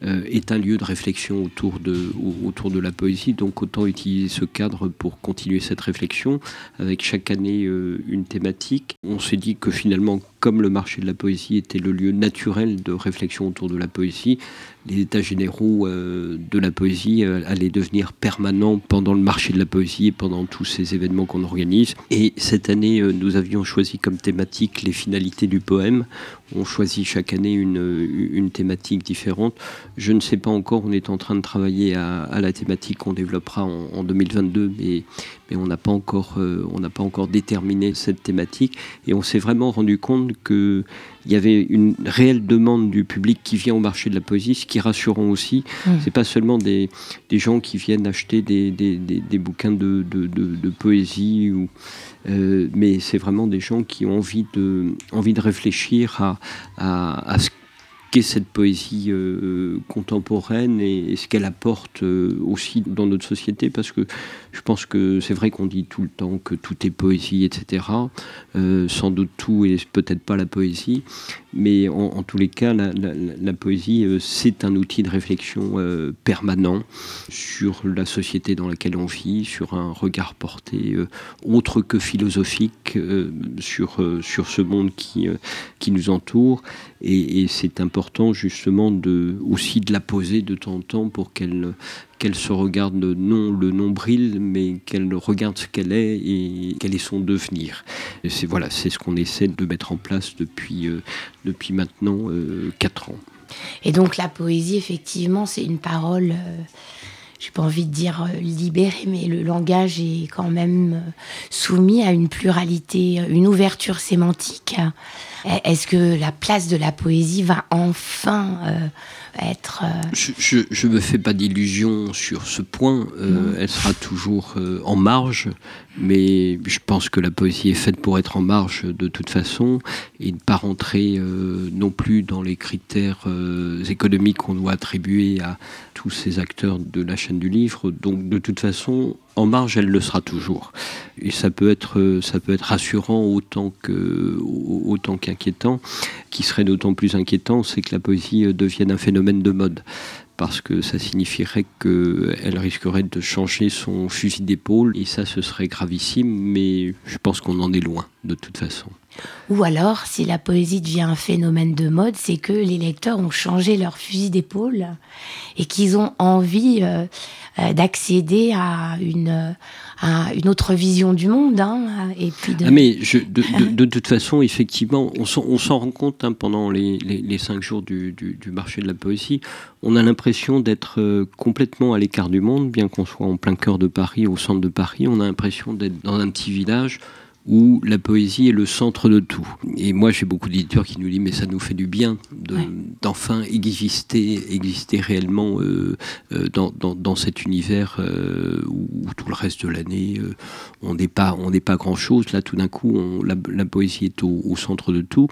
est un lieu de réflexion autour de, autour de la poésie. Donc autant utiliser ce cadre pour continuer cette réflexion avec chaque année euh, une thématique. On s'est dit que finalement, comme le marché de la poésie était le lieu naturel de réflexion autour de la poésie, les états généraux euh, de la poésie allaient devenir permanents pendant le marché de la poésie et pendant tous ces événements qu'on organise. Et cette année, nous avions choisi comme thématique les finalités du poème. On choisit chaque année une, une thématique différente. Je ne sais pas encore, on est en train de travailler à, la thématique qu'on développera en, 2022, mais, mais on n'a pas, encore, euh, on pas encore déterminé cette thématique. Et on s'est vraiment rendu compte qu'il y avait une réelle demande du public qui vient au marché de la poésie, ce qui est rassurant aussi. Mmh. C'est pas seulement des, des, gens qui viennent acheter des, des, des, bouquins de, de, de, poésie, ou, euh, mais c'est vraiment des gens qui ont envie de, envie de réfléchir à, à, à ce cette poésie euh, contemporaine et, ce qu'elle apporte euh, aussi dans notre société, parce que je pense que c'est vrai qu'on dit tout le temps que tout est poésie, etc. Euh, sans doute tout et peut-être pas la poésie, mais en, tous les cas, la, poésie, c'est un outil de réflexion permanent sur la société dans laquelle on vit, sur un regard porté autre que philosophique sur, sur ce monde qui, qui nous entoure. Et, et c'est important justement de, aussi de la poser de temps en temps pour qu'elle qu'elle se regarde non le nombril, mais qu'elle regarde ce qu'elle est et quel est son devenir. C'est voilà, c'est ce qu'on essaie de mettre en place depuis, euh, depuis maintenant euh, quatre ans. Et donc la poésie, effectivement, c'est une parole. Euh, j'ai pas envie de dire libérée, mais le langage est quand même soumis à une pluralité, une ouverture sémantique. Est-ce que la place de la poésie va enfin euh, être... Euh, je ne me fais pas d'illusions sur ce point. Euh, elle sera toujours en marge, mais je pense que la poésie est faite pour être en marge de toute façon et ne pas rentrer non plus dans les critères économiques qu'on doit attribuer à tous ces acteurs de la chaîne du livre. Donc de toute façon, en marge, elle le sera toujours. Et ça peut être, rassurant autant que, autant qu'inquiétant. Qui serait d'autant plus inquiétant, c'est que la poésie devienne un phénomène de mode parce que ça signifierait qu'elle risquerait de changer son fusil d'épaule, et ça, ce serait gravissime, mais je pense qu'on en est loin, de toute façon. Ou alors, si la poésie devient un phénomène de mode, c'est que les lecteurs ont changé leur fusil d'épaule et qu'ils ont envie euh, euh, d'accéder à une, une autre vision du monde. Hein, et puis ah, mais de, toute façon, effectivement, on s'en rend compte hein, pendant les, cinq jours du, marché de la poésie. On a l'impression d'être euh, complètement à l'écart du monde, bien qu'on soit en plein cœur de Paris, au centre de Paris. On a l'impression d'être dans un petit village où la poésie est le centre de tout. Et moi, j'ai beaucoup d'éditeurs qui nous disent, mais ça nous fait du bien d'enfin exister, exister réellement euh, euh, dans, dans, cet univers euh, où, tout le reste de l'année, on n'est pas, on pas grand-chose. Là, tout d'un coup, la, la, poésie est au, au, centre de tout.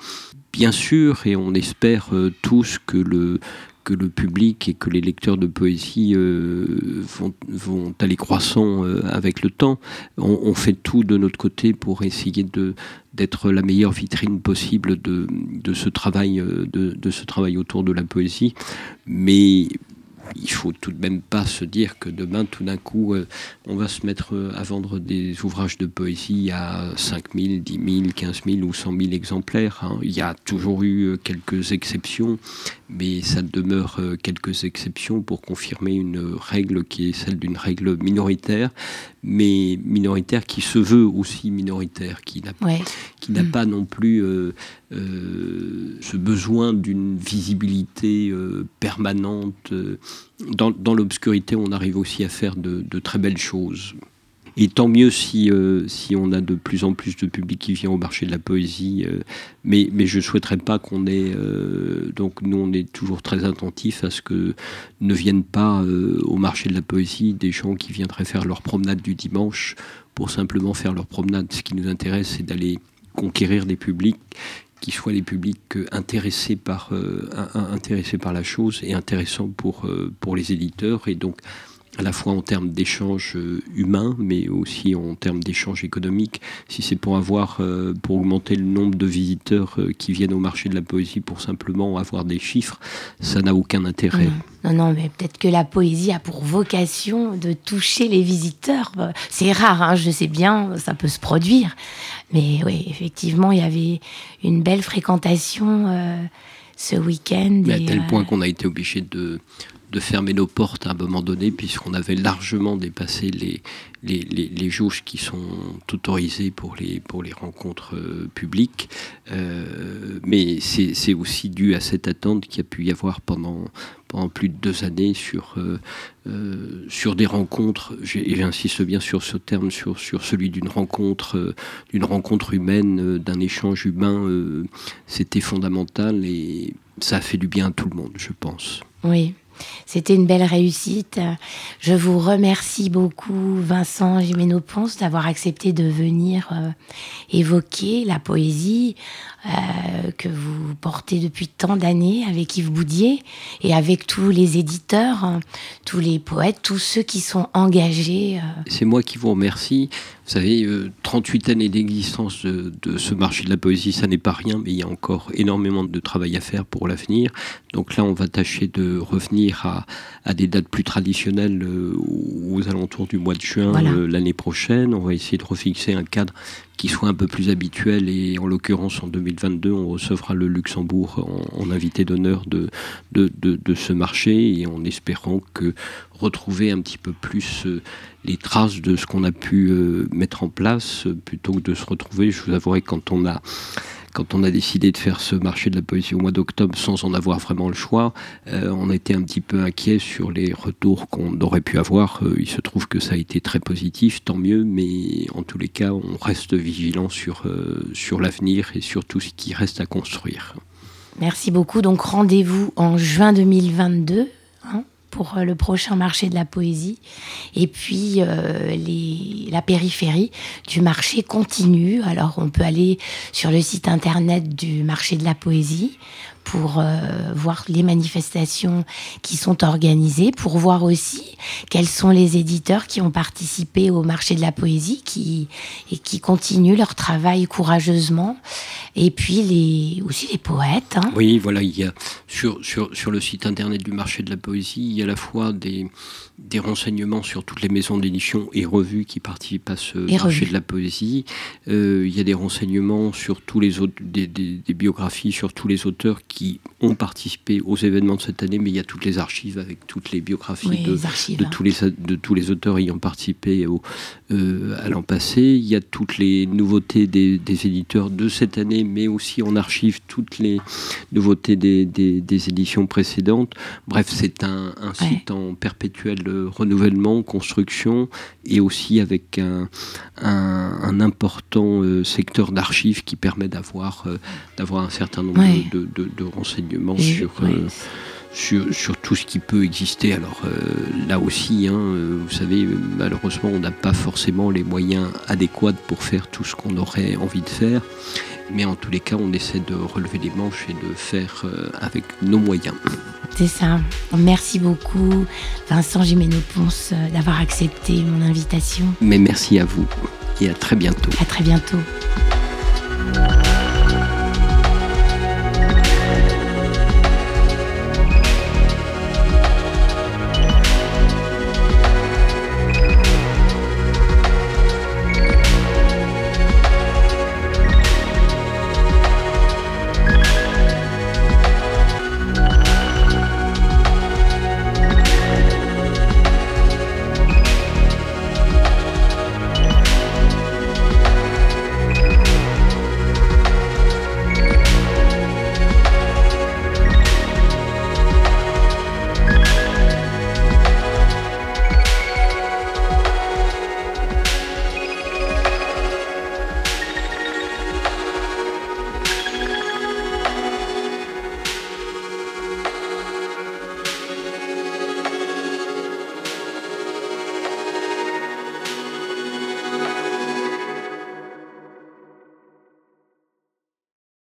Bien sûr, et on espère tous que le, que le public et que les lecteurs de poésie euh, vont, aller croissant euh, avec le temps. On, fait tout de notre côté pour essayer de d'être la meilleure vitrine possible de, ce travail euh, de, ce travail autour de la poésie. Mais il faut tout de même pas se dire que demain, tout d'un coup, euh, on va se mettre euh, à vendre des ouvrages de poésie à 5 000, 10 000, 15 000 ou 100 000 exemplaires. Hein. Il y a toujours eu euh, quelques exceptions, mais ça demeure quelques exceptions pour confirmer une règle qui est celle d'une règle minoritaire, mais minoritaire qui se veut aussi minoritaire, qui n'a qui n'a pas non plus ce besoin d'une visibilité permanente dans, l'obscurité, on arrive aussi à faire de, très belles choses. Et tant mieux si, euh, si on a de plus en plus de public qui vient au marché de la poésie. Euh, mais, mais je ne souhaiterais pas qu'on ait. Euh, donc, nous, on est toujours très attentifs à ce que ne viennent pas au marché de la poésie des gens qui viendraient faire leur promenade du dimanche pour simplement faire leur promenade. Ce qui nous intéresse, c'est d'aller conquérir des publics qui soient les publics intéressés par, euh, intéressés par la chose et intéressants pour, euh, pour les éditeurs. Et donc, à la fois en termes d'échanges euh, humains, mais aussi en termes d'échanges économiques. Si c'est pour avoir, euh, pour augmenter le nombre de visiteurs euh, qui viennent au marché de la poésie pour simplement avoir des chiffres, ça n'a aucun intérêt. Non, non, mais peut-être que la poésie a pour vocation de toucher les visiteurs. C'est rare, hein, je sais bien, ça peut se produire. Mais oui, effectivement, il y avait une belle fréquentation ce week-end. à tel point qu'on a été obligé de de fermer nos portes à un moment donné, puisqu'on avait largement dépassé les, les, les, jauges qui sont autorisées pour les, pour les rencontres euh, publiques. Euh, mais c'est aussi dû à cette attente qu'il y a pu y avoir pendant, pendant plus de deux années sur, euh, sur des rencontres, et j'insiste bien sur ce terme, sur, sur celui d'une rencontre, d'une rencontre humaine, d'un échange humain. C'était fondamental et ça a fait du bien à tout le monde, je pense. Oui, c'était une belle réussite. Je vous remercie beaucoup, Vincent Gimeno-Ponce, d'avoir accepté de venir euh, évoquer la poésie euh, que vous portez depuis tant d'années avec Yves Boudier et avec tous les éditeurs, hein, tous les poètes, tous ceux qui sont engagés. Euh. C'est moi qui vous remercie. Vous savez, 38 années d'existence de, de, ce marché de la poésie, ça n'est pas rien, mais il y a encore énormément de travail à faire pour l'avenir. Donc là, on va tâcher de revenir à, à des dates plus traditionnelles euh, aux alentours du mois de juin euh, l'année prochaine. On va essayer de refixer un cadre qui soit un peu plus habituel. Et en l'occurrence en 2022 on recevra le Luxembourg en, invité d'honneur de de, ce marché. Et en espérant que retrouver un petit peu plus euh, les traces de ce qu'on a pu mettre en place plutôt que de se retrouver, je vous avouerai quand on a quand on a décidé de faire ce marché de la poésie au mois d'octobre sans en avoir vraiment le choix, euh, on été un petit peu inquiet sur les retours qu'on aurait pu avoir. Euh, il se trouve que ça a été très positif, tant mieux, mais en tous les cas, on reste vigilant sur, euh, sur l'avenir et sur tout ce qui reste à construire. Merci beaucoup. Donc rendez-vous en juin 2022 pour euh, le prochain marché de la poésie. Et puis, euh, les, la périphérie du marché continue. Alors, on peut aller sur le site internet du marché de la poésie pour euh, voir les manifestations qui sont organisées, pour voir aussi quels sont les éditeurs qui ont participé au marché de la poésie qui, et qui continuent leur travail courageusement. Et puis les, aussi les poètes. Hein. Oui, voilà, il y a sur, sur, sur le site internet du marché de la poésie, il y a à la fois des, des renseignements sur toutes les maisons d'édition et revues qui participent à ce marché de la poésie. Euh, il y a des renseignements sur tous les autres, des, des, biographies sur tous les auteurs qui ont participé aux événements de cette année, mais il y a toutes les archives avec toutes les biographies de, de, tous les, de tous les auteurs ayant participé au, euh, à l'an passé. Il y a toutes les nouveautés des, des, éditeurs de cette année, mais aussi en archive toutes les nouveautés des, des éditions précédentes. Bref, c'est un, un site en perpétuel renouvellement, construction, et aussi avec un, un, important euh, secteur d'archives qui permet d'avoir euh, un certain nombre de, de, renseignements sur, euh, sur, sur, tout ce qui peut exister. Alors là aussi, hein, vous savez, malheureusement, on n'a pas forcément les moyens adéquats pour faire tout ce qu'on aurait envie de faire. Mais en tous les cas, on essaie de relever les manches et de faire avec nos moyens. C'est ça. Merci beaucoup, Vincent Gimeno-Ponce, euh, d'avoir accepté mon invitation. Mais merci à vous et à très bientôt. À très bientôt.